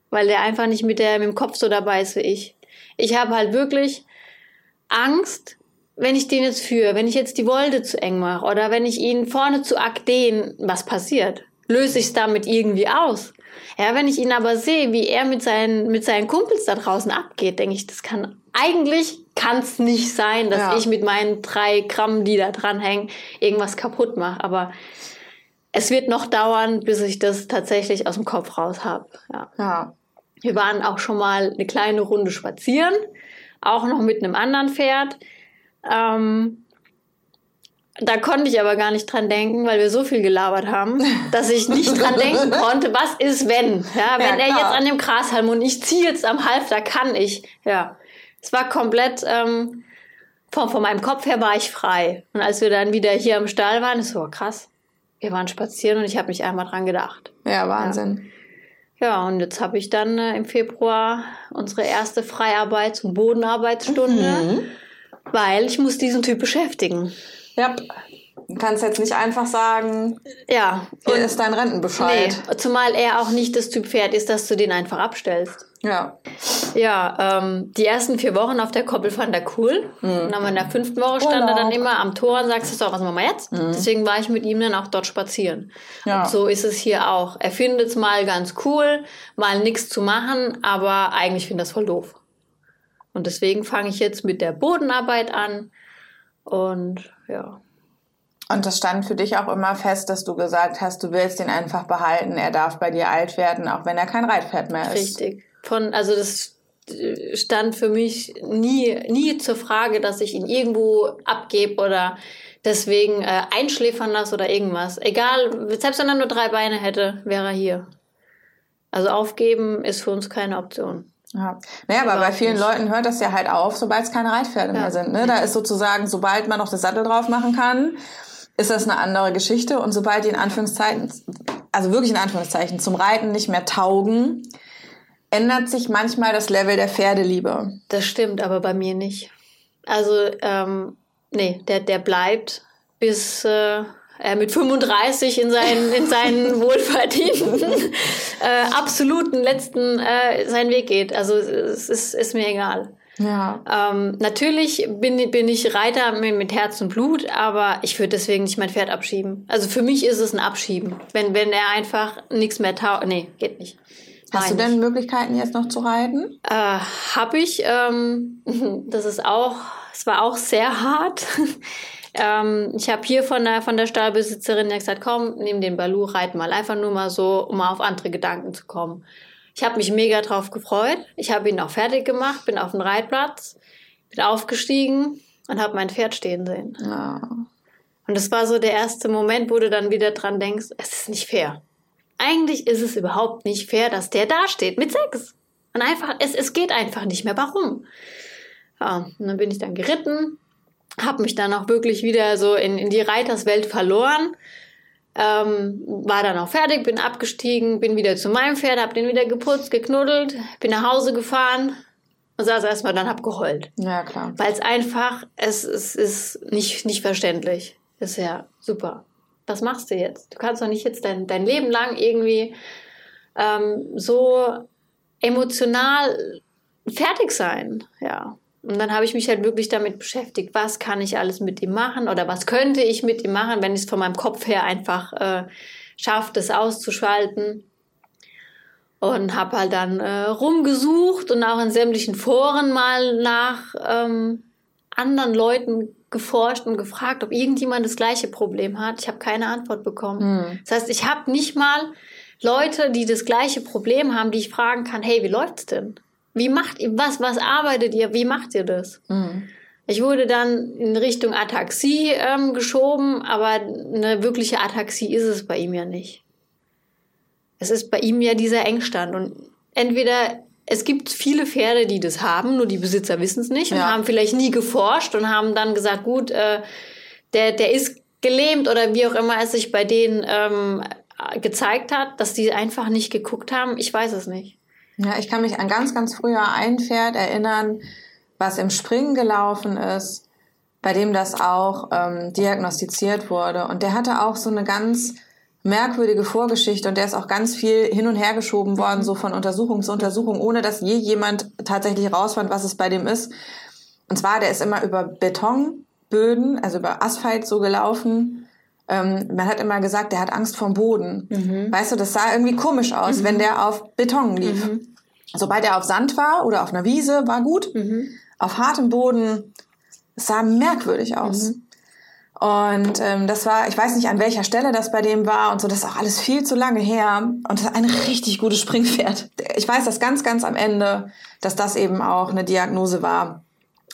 Weil der einfach nicht mit, der, mit dem Kopf so dabei ist wie ich. Ich habe halt wirklich Angst, wenn ich den jetzt führe, wenn ich jetzt die Wolde zu eng mache oder wenn ich ihn vorne zu arg dehne, was passiert? Löse ich es damit irgendwie aus? Ja, wenn ich ihn aber sehe, wie er mit seinen, mit seinen Kumpels da draußen abgeht, denke ich, das kann, eigentlich kann es nicht sein, dass ja. ich mit meinen drei Gramm, die da dranhängen, irgendwas kaputt mache. Aber es wird noch dauern, bis ich das tatsächlich aus dem Kopf raus habe. Ja. ja. Wir waren auch schon mal eine kleine Runde spazieren, auch noch mit einem anderen Pferd. Ähm, da konnte ich aber gar nicht dran denken, weil wir so viel gelabert haben, dass ich nicht dran denken [LAUGHS] konnte, was ist wenn? Ja, wenn ja, er jetzt an dem Grashalm und ich ziehe jetzt am Half, da kann ich. Ja, es war komplett ähm, von, von meinem Kopf her war ich frei. Und als wir dann wieder hier am Stall waren, ist so krass. Wir waren spazieren und ich habe nicht einmal dran gedacht. Ja, Wahnsinn. Ja, ja und jetzt habe ich dann äh, im Februar unsere erste Freiarbeits- und Bodenarbeitsstunde, mhm. weil ich muss diesen Typ beschäftigen. Ja. Du kannst jetzt nicht einfach sagen, ja, hier ist dein Rentenbescheid. Nee, zumal er auch nicht das Typ Pferd ist, dass du den einfach abstellst. Ja. Ja, ähm, die ersten vier Wochen auf der Koppel fand er cool. Mhm. dann in der fünften Woche stand Urlaub. er dann immer am Tor und sagst, so, was machen wir jetzt? Mhm. Deswegen war ich mit ihm dann auch dort spazieren. Ja. Und so ist es hier auch. Er findet es mal ganz cool, mal nichts zu machen, aber eigentlich findet das voll doof. Und deswegen fange ich jetzt mit der Bodenarbeit an und ja. Und das stand für dich auch immer fest, dass du gesagt hast, du willst ihn einfach behalten, er darf bei dir alt werden, auch wenn er kein Reitpferd mehr ist. Richtig. Von, also das stand für mich nie, nie zur Frage, dass ich ihn irgendwo abgebe oder deswegen äh, einschläfern lasse oder irgendwas. Egal, selbst wenn er nur drei Beine hätte, wäre er hier. Also aufgeben ist für uns keine Option. Ja. Naja, aber bei vielen. Leuten hört das ja halt auf, sobald es keine Reitpferde ja. mehr sind. Ne? Da ist sozusagen, sobald man noch das Sattel drauf machen kann, ist das eine andere Geschichte. Und sobald die in Anführungszeichen, also wirklich in Anführungszeichen, zum Reiten nicht mehr taugen, ändert sich manchmal das Level der Pferdeliebe. Das stimmt, aber bei mir nicht. Also, ähm, nee, der, der bleibt bis äh, äh, mit 35 in seinen, in seinen [LAUGHS] wohlverdienten, äh, absoluten letzten äh, seinen Weg geht. Also es ist, ist mir egal. Ja. Ähm, natürlich bin, bin ich Reiter mit, mit Herz und Blut, aber ich würde deswegen nicht mein Pferd abschieben. Also für mich ist es ein Abschieben. Wenn, wenn er einfach nichts mehr taugt. Nee, geht nicht. Hast Nein. du denn Möglichkeiten jetzt noch zu reiten? Äh, hab ich. Ähm, [LAUGHS] das ist auch, es war auch sehr hart. Ähm, ich habe hier von der, von der Stallbesitzerin gesagt, komm, nimm den Balu, reit mal. Einfach nur mal so, um mal auf andere Gedanken zu kommen. Ich habe mich mega drauf gefreut. Ich habe ihn auch fertig gemacht, bin auf dem Reitplatz, bin aufgestiegen und habe mein Pferd stehen sehen. Ja. Und das war so der erste Moment, wo du dann wieder dran denkst, es ist nicht fair. Eigentlich ist es überhaupt nicht fair, dass der da steht mit sechs. Und einfach, es, es geht einfach nicht mehr. Warum? Ja, und dann bin ich dann geritten, habe mich dann auch wirklich wieder so in, in die Reiterswelt verloren. Ähm, war dann auch fertig, bin abgestiegen, bin wieder zu meinem Pferd, habe den wieder geputzt, geknuddelt, bin nach Hause gefahren und saß erstmal dann hab geheult. Ja, klar. Weil es einfach, es, es ist nicht, nicht verständlich. Ist ja super. Was machst du jetzt? Du kannst doch nicht jetzt dein, dein Leben lang irgendwie ähm, so emotional fertig sein. Ja. Und dann habe ich mich halt wirklich damit beschäftigt, was kann ich alles mit ihm machen oder was könnte ich mit ihm machen, wenn ich es von meinem Kopf her einfach äh, schaffe, das auszuschalten. Und habe halt dann äh, rumgesucht und auch in sämtlichen Foren mal nach ähm, anderen Leuten geforscht und gefragt, ob irgendjemand das gleiche Problem hat. Ich habe keine Antwort bekommen. Mhm. Das heißt, ich habe nicht mal Leute, die das gleiche Problem haben, die ich fragen kann, hey, wie läuft's denn? Wie macht ihr, was, was arbeitet ihr, wie macht ihr das? Mhm. Ich wurde dann in Richtung Ataxie ähm, geschoben, aber eine wirkliche Ataxie ist es bei ihm ja nicht. Es ist bei ihm ja dieser Engstand und entweder es gibt viele Pferde, die das haben, nur die Besitzer wissen es nicht und ja. haben vielleicht nie geforscht und haben dann gesagt, gut, äh, der, der ist gelähmt oder wie auch immer es sich bei denen ähm, gezeigt hat, dass die einfach nicht geguckt haben. Ich weiß es nicht. Ja, ich kann mich an ganz, ganz früher ein Pferd erinnern, was im Springen gelaufen ist, bei dem das auch ähm, diagnostiziert wurde. Und der hatte auch so eine ganz merkwürdige Vorgeschichte und der ist auch ganz viel hin und her geschoben worden, so von Untersuchung zu Untersuchung, ohne dass je jemand tatsächlich rausfand, was es bei dem ist. Und zwar, der ist immer über Betonböden, also über Asphalt so gelaufen. Ähm, man hat immer gesagt, der hat Angst vorm Boden. Mhm. Weißt du, das sah irgendwie komisch aus, mhm. wenn der auf Beton lief. Mhm. Sobald er auf Sand war oder auf einer Wiese, war gut. Mhm. Auf hartem Boden, es sah merkwürdig aus. Mhm. Und ähm, das war, ich weiß nicht, an welcher Stelle das bei dem war und so, das ist auch alles viel zu lange her. Und das ist ein richtig gutes Springpferd. Ich weiß das ganz, ganz am Ende, dass das eben auch eine Diagnose war,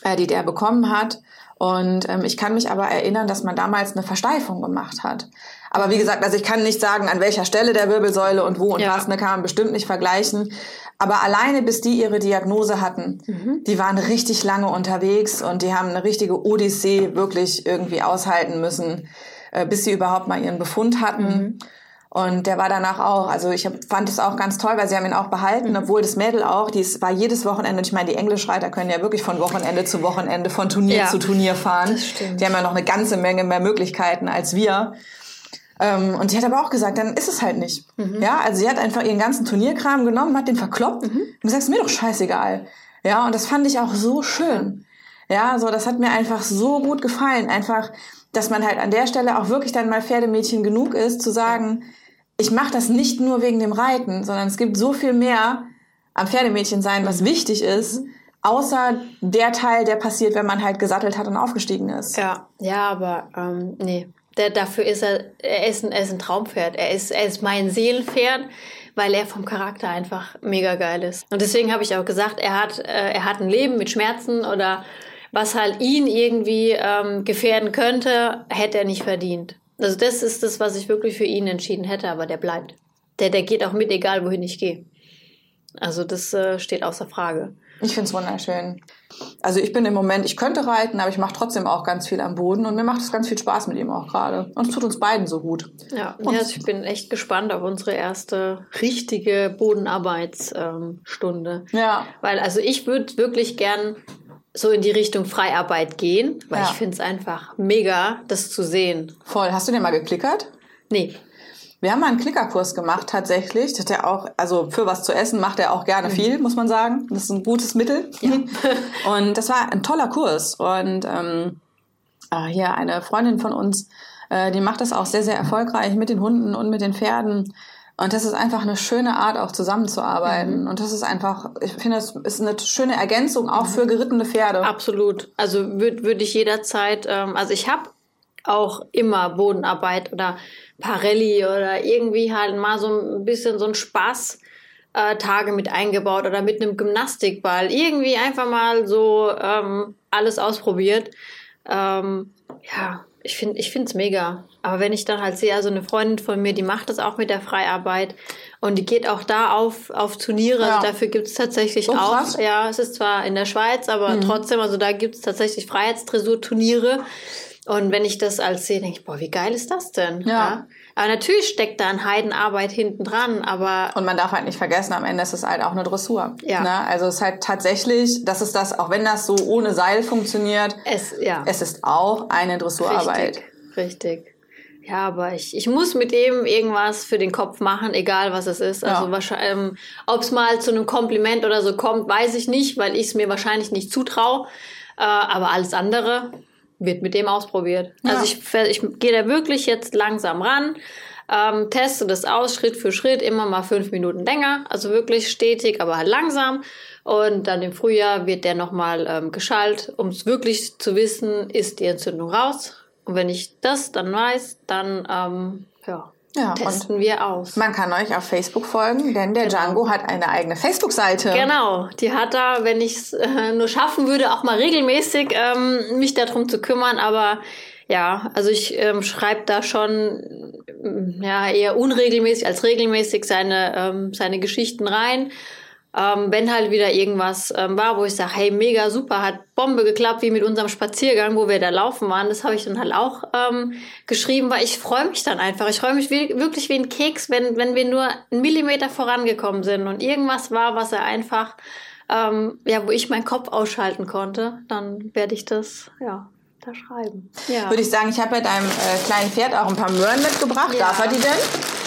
äh, die der bekommen hat. Und ähm, ich kann mich aber erinnern, dass man damals eine Versteifung gemacht hat. Aber wie gesagt, also ich kann nicht sagen, an welcher Stelle der Wirbelsäule und wo und ja. was, ne, kann man bestimmt nicht vergleichen. Aber alleine bis die ihre Diagnose hatten, mhm. die waren richtig lange unterwegs und die haben eine richtige Odyssee wirklich irgendwie aushalten müssen, äh, bis sie überhaupt mal ihren Befund hatten. Mhm. Und der war danach auch, also ich hab, fand es auch ganz toll, weil sie haben ihn auch behalten, mhm. obwohl das Mädel auch, die ist, war jedes Wochenende, ich meine, die Englischreiter können ja wirklich von Wochenende zu Wochenende, von Turnier ja, zu Turnier fahren. Das stimmt. Die haben ja noch eine ganze Menge mehr Möglichkeiten als wir. Ähm, und sie hat aber auch gesagt, dann ist es halt nicht. Mhm. Ja, also sie hat einfach ihren ganzen Turnierkram genommen, hat den verkloppt mhm. und gesagt, ist mir doch scheißegal. Ja, und das fand ich auch so schön. Ja, so, das hat mir einfach so gut gefallen. Einfach, dass man halt an der Stelle auch wirklich dann mal Pferdemädchen genug ist, zu sagen, ich mache das nicht nur wegen dem Reiten, sondern es gibt so viel mehr am Pferdemädchen sein, was wichtig ist, außer der Teil, der passiert, wenn man halt gesattelt hat und aufgestiegen ist. Ja, ja, aber ähm, nee, der, dafür ist er, er ist, ein, er ist ein Traumpferd. Er ist, er ist mein Seelenpferd, weil er vom Charakter einfach mega geil ist. Und deswegen habe ich auch gesagt, er hat, äh, er hat ein Leben mit Schmerzen oder was halt ihn irgendwie ähm, gefährden könnte, hätte er nicht verdient. Also das ist das, was ich wirklich für ihn entschieden hätte, aber der bleibt. Der, der geht auch mit, egal wohin ich gehe. Also das äh, steht außer Frage. Ich finde es wunderschön. Also ich bin im Moment, ich könnte reiten, aber ich mache trotzdem auch ganz viel am Boden und mir macht es ganz viel Spaß mit ihm auch gerade. Und es tut uns beiden so gut. Ja, ja also ich bin echt gespannt auf unsere erste richtige Bodenarbeitsstunde. ja. Weil also ich würde wirklich gern so in die Richtung Freiarbeit gehen, weil ja. ich finde es einfach mega, das zu sehen. Voll. Hast du den mal geklickert? Nee. Wir haben mal einen Klickerkurs gemacht tatsächlich. Das er auch, also für was zu essen macht er auch gerne mhm. viel, muss man sagen. Das ist ein gutes Mittel. Ja. [LAUGHS] [LAUGHS] und das war ein toller Kurs. Und ähm, äh, hier eine Freundin von uns, äh, die macht das auch sehr, sehr erfolgreich mit den Hunden und mit den Pferden. Und das ist einfach eine schöne Art, auch zusammenzuarbeiten. Mhm. Und das ist einfach, ich finde, das ist eine schöne Ergänzung auch für gerittene Pferde. Absolut. Also würde würd ich jederzeit, ähm, also ich habe auch immer Bodenarbeit oder Parelli oder irgendwie halt mal so ein bisschen so ein Spaß äh, Tage mit eingebaut oder mit einem Gymnastikball. Irgendwie einfach mal so ähm, alles ausprobiert. Ähm, ja, ich finde ich finde es mega. Aber wenn ich dann halt sehe, also eine Freundin von mir, die macht das auch mit der Freiarbeit und die geht auch da auf, auf Turniere. Ja. Also dafür gibt es tatsächlich Oh, auch. krass. Ja, es ist zwar in der Schweiz, aber Mhm. trotzdem, also da gibt es tatsächlich Freiheitsdressur-Turniere. Und wenn ich das als sehe, denke ich, boah, wie geil ist das denn? Ja. Aber natürlich steckt da ein Heidenarbeit hinten dran, aber Und man darf halt nicht vergessen, am Ende ist es halt auch eine Dressur. Ja. Ne? Also es ist halt tatsächlich, das ist das, auch wenn das so ohne Seil funktioniert, es, ja. es ist auch eine Dressurarbeit. Richtig, richtig. Ja, aber ich, ich muss mit ihm irgendwas für den Kopf machen, egal was es ist. Also Ja. wahrscheinlich, ähm, ob es mal zu einem Kompliment oder so kommt, weiß ich nicht, weil ich es mir wahrscheinlich nicht zutraue. Äh, aber alles andere wird mit dem ausprobiert. Ja. Also ich, ich gehe da wirklich jetzt langsam ran, ähm, teste das aus, Schritt für Schritt, immer mal fünf Minuten länger. Also wirklich stetig, aber halt langsam. Und dann im Frühjahr wird der nochmal ähm, geschallt, um es wirklich zu wissen, ist die Entzündung raus. Und wenn ich das dann weiß, dann ähm, ja, Ja, testen wir aus. Man kann euch auf Facebook folgen, denn der Genau. Django hat eine eigene Facebook-Seite. Genau, die hat da, wenn ich es äh, nur schaffen würde, auch mal regelmäßig ähm, mich darum zu kümmern. Aber ja, also ich ähm, schreibe da schon ja eher unregelmäßig als regelmäßig seine ähm, seine Geschichten rein. Ähm, wenn halt wieder irgendwas ähm, war, wo ich sage, hey, mega super, hat Bombe geklappt, wie mit unserem Spaziergang, wo wir da laufen waren, das habe ich dann halt auch ähm, geschrieben, weil ich freue mich dann einfach. Ich freue mich wie, wirklich wie ein Keks, wenn, wenn wir nur einen Millimeter vorangekommen sind und irgendwas war, was er einfach, ähm, ja, wo ich meinen Kopf ausschalten konnte, dann werde ich das, ja, da schreiben. Ja. Würde ich sagen, ich habe ja deinem äh, kleinen Pferd auch ein paar Möhren mitgebracht. Ja. Darf er die denn?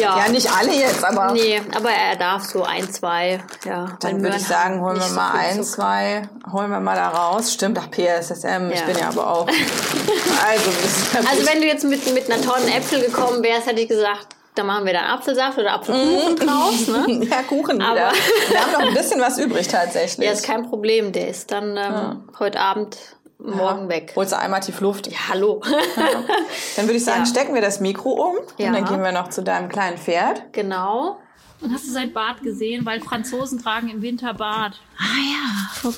Ja. Ja, nicht alle jetzt, aber Nee, aber er darf so ein, zwei, ja. dann würde ich sagen, holen wir so mal viel ein, zwei, holen wir mal da raus. Stimmt, ach, PSSM, ich Ja. bin ja aber auch. [LAUGHS] Also, ja Also wenn du jetzt mit, mit einer Tonne Äpfel gekommen wärst, hätte ich gesagt, da machen wir dann Apfelsaft oder Apfelkuchen draus, ne? [LAUGHS] ja, Kuchen wieder. Aber- Wir haben noch ein bisschen was übrig tatsächlich. Ja, ist kein Problem. Der ist dann ähm, heute Abend, morgen weg. Holst du einmal tief Luft. Ja, hallo. [LAUGHS] Dann würde ich sagen, Ja. stecken wir das Mikro um Ja. und dann gehen wir noch zu deinem kleinen Pferd. genau. Und hast du sein Bart gesehen? Weil Franzosen tragen im Winter Bart. Ah ja.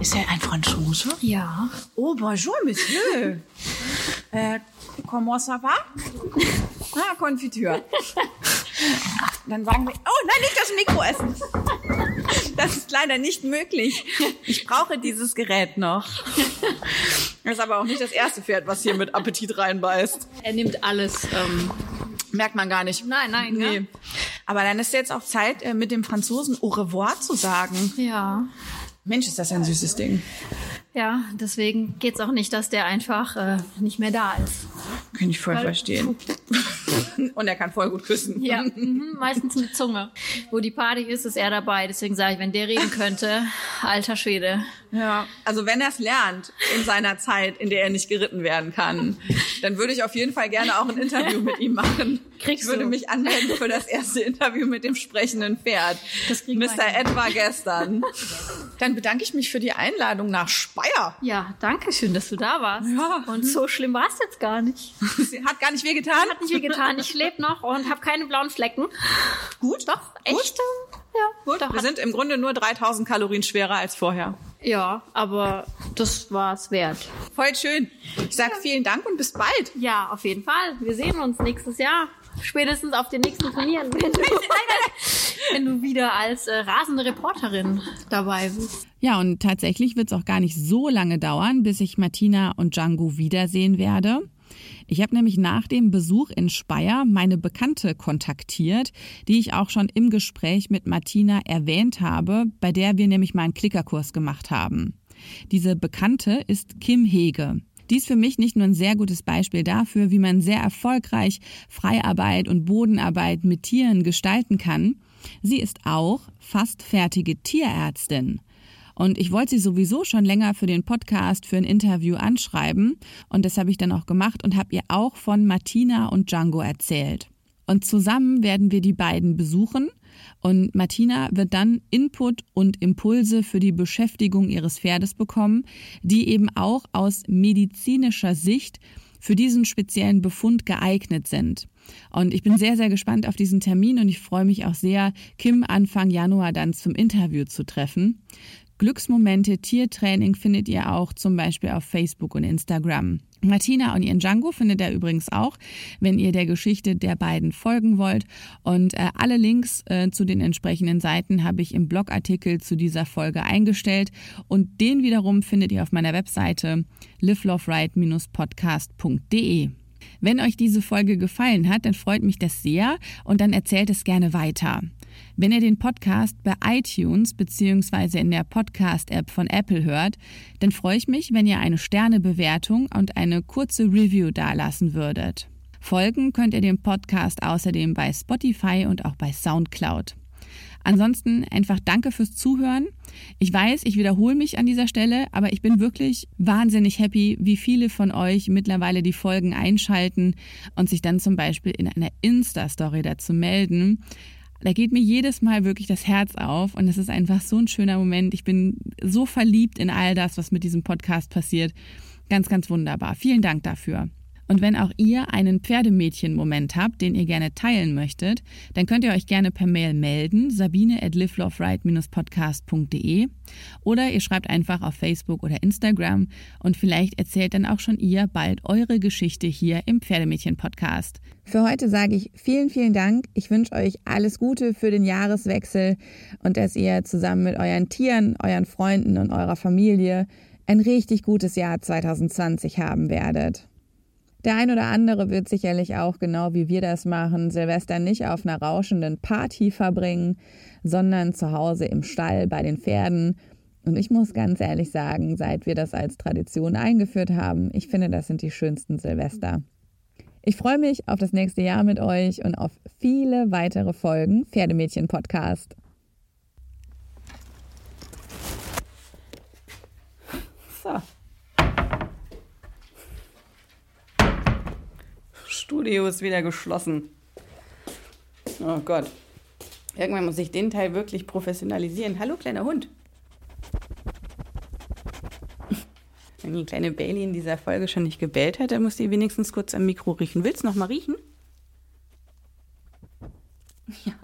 Ist er ein Franzose? Ja. Oh, bonjour, Monsieur. äh, [LAUGHS] comment ça va? Ah, Konfitüre. Dann sagen wir, oh nein, nicht das Mikro essen. Das ist leider nicht möglich. Ich brauche dieses Gerät noch. Das ist aber auch nicht das erste Pferd, was hier mit Appetit reinbeißt. Er nimmt alles. Ähm, Merkt man gar nicht. Nein, nein, Nee. ja. Aber dann ist jetzt auch Zeit, äh, mit dem Franzosen au revoir zu sagen. ja. Mensch, ist das ein süßes Ding. Ja, deswegen geht's auch nicht, dass der einfach äh, nicht mehr da ist. Kann ich voll Weil- verstehen. [LAUGHS] Und er kann voll gut küssen. Ja, mhm, meistens mit Zunge. Wo die Party ist, ist er dabei. Deswegen sage ich, wenn der reden könnte, alter Schwede. Ja, also wenn er es lernt in seiner Zeit, in der er nicht geritten werden kann, dann würde ich auf jeden Fall gerne auch ein Interview mit ihm machen. Kriegst ich würde du. mich anmelden für das erste Interview mit dem sprechenden Pferd. Das kriegen wir Mr. Ed war gestern. Dann bedanke ich mich für die Einladung nach Speyer. Ja, danke schön, dass du da warst. Ja. Und so schlimm war es jetzt gar nicht. Sie hat gar nicht wehgetan. Hat nicht viel getan. Ich lebe noch und habe keine blauen Flecken. Gut. Doch, echt? Ja, Gut. Doch, Wir sind im Grunde nur 3000 Kalorien schwerer als vorher. Ja, aber das war's wert. Voll schön. Ich sage vielen Dank und bis bald. Ja, auf jeden Fall. Wir sehen uns nächstes Jahr. Spätestens auf den nächsten Turnieren, wenn du, [LAUGHS] wenn du wieder als äh, rasende Reporterin dabei bist. Ja, und tatsächlich wird es auch gar nicht so lange dauern, bis ich Martina und Django wiedersehen werde. Ich habe nämlich nach dem Besuch in Speyer meine Bekannte kontaktiert, die ich auch schon im Gespräch mit Martina erwähnt habe, bei der wir nämlich mal einen Klickerkurs gemacht haben. Diese Bekannte ist Kim Hege. Die ist für mich nicht nur ein sehr gutes Beispiel dafür, wie man sehr erfolgreich Freiarbeit und Bodenarbeit mit Tieren gestalten kann. Sie ist auch fast fertige Tierärztin. Und ich wollte sie sowieso schon länger für den Podcast, für ein Interview anschreiben. Und das habe ich dann auch gemacht und habe ihr auch von Martina und Django erzählt. Und zusammen werden wir die beiden besuchen. Und Martina wird dann Input und Impulse für die Beschäftigung ihres Pferdes bekommen, die eben auch aus medizinischer Sicht für diesen speziellen Befund geeignet sind. Und ich bin sehr, sehr gespannt auf diesen Termin und ich freue mich auch sehr, Kim Anfang Januar dann zum Interview zu treffen. Glücksmomente Tiertraining findet ihr auch zum Beispiel auf Facebook und Instagram. Martina und ihren Django findet ihr übrigens auch, wenn ihr der Geschichte der beiden folgen wollt. Und äh, alle Links äh, zu den entsprechenden Seiten habe ich im Blogartikel zu dieser Folge eingestellt. Und den wiederum findet ihr auf meiner Webseite liveloveright-podcast.de. Wenn euch diese Folge gefallen hat, dann freut mich das sehr und dann erzählt es gerne weiter. Wenn ihr den Podcast bei iTunes bzw. in der Podcast-App von Apple hört, dann freue ich mich, wenn ihr eine Sternebewertung und eine kurze Review dalassen würdet. Folgen könnt ihr dem Podcast außerdem bei Spotify und auch bei SoundCloud. Ansonsten einfach danke fürs Zuhören. Ich weiß, ich wiederhole mich an dieser Stelle, aber ich bin wirklich wahnsinnig happy, wie viele von euch mittlerweile die Folgen einschalten und sich dann zum Beispiel in einer Insta-Story dazu melden. Da geht mir jedes Mal wirklich das Herz auf und es ist einfach so ein schöner Moment. Ich bin so verliebt in all das, was mit diesem Podcast passiert. Ganz, ganz wunderbar. Vielen Dank dafür. Und wenn auch ihr einen Pferdemädchen-Moment habt, den ihr gerne teilen möchtet, dann könnt ihr euch gerne per Mail melden, sabine at liveloveright-podcast.de oder ihr schreibt einfach auf Facebook oder Instagram und vielleicht erzählt dann auch schon ihr bald eure Geschichte hier im Pferdemädchen-Podcast. Für heute sage ich vielen, vielen Dank. Ich wünsche euch alles Gute für den Jahreswechsel und dass ihr zusammen mit euren Tieren, euren Freunden und eurer Familie ein richtig gutes Jahr 2020 haben werdet. Der ein oder andere wird sicherlich auch, genau wie wir das machen, Silvester nicht auf einer rauschenden Party verbringen, sondern zu Hause im Stall bei den Pferden. Und ich muss ganz ehrlich sagen, seit wir das als Tradition eingeführt haben, ich finde, das sind die schönsten Silvester. Ich freue mich auf das nächste Jahr mit euch und auf viele weitere Folgen Pferdemädchen Podcast. So. Studio ist wieder geschlossen. Oh Gott. Irgendwann muss ich den Teil wirklich professionalisieren. Hallo, kleiner Hund. [LAUGHS] Wenn die kleine Bailey in dieser Folge schon nicht gebellt hat, dann muss die wenigstens kurz am Mikro riechen. Willst du noch mal riechen? [LAUGHS] Ja.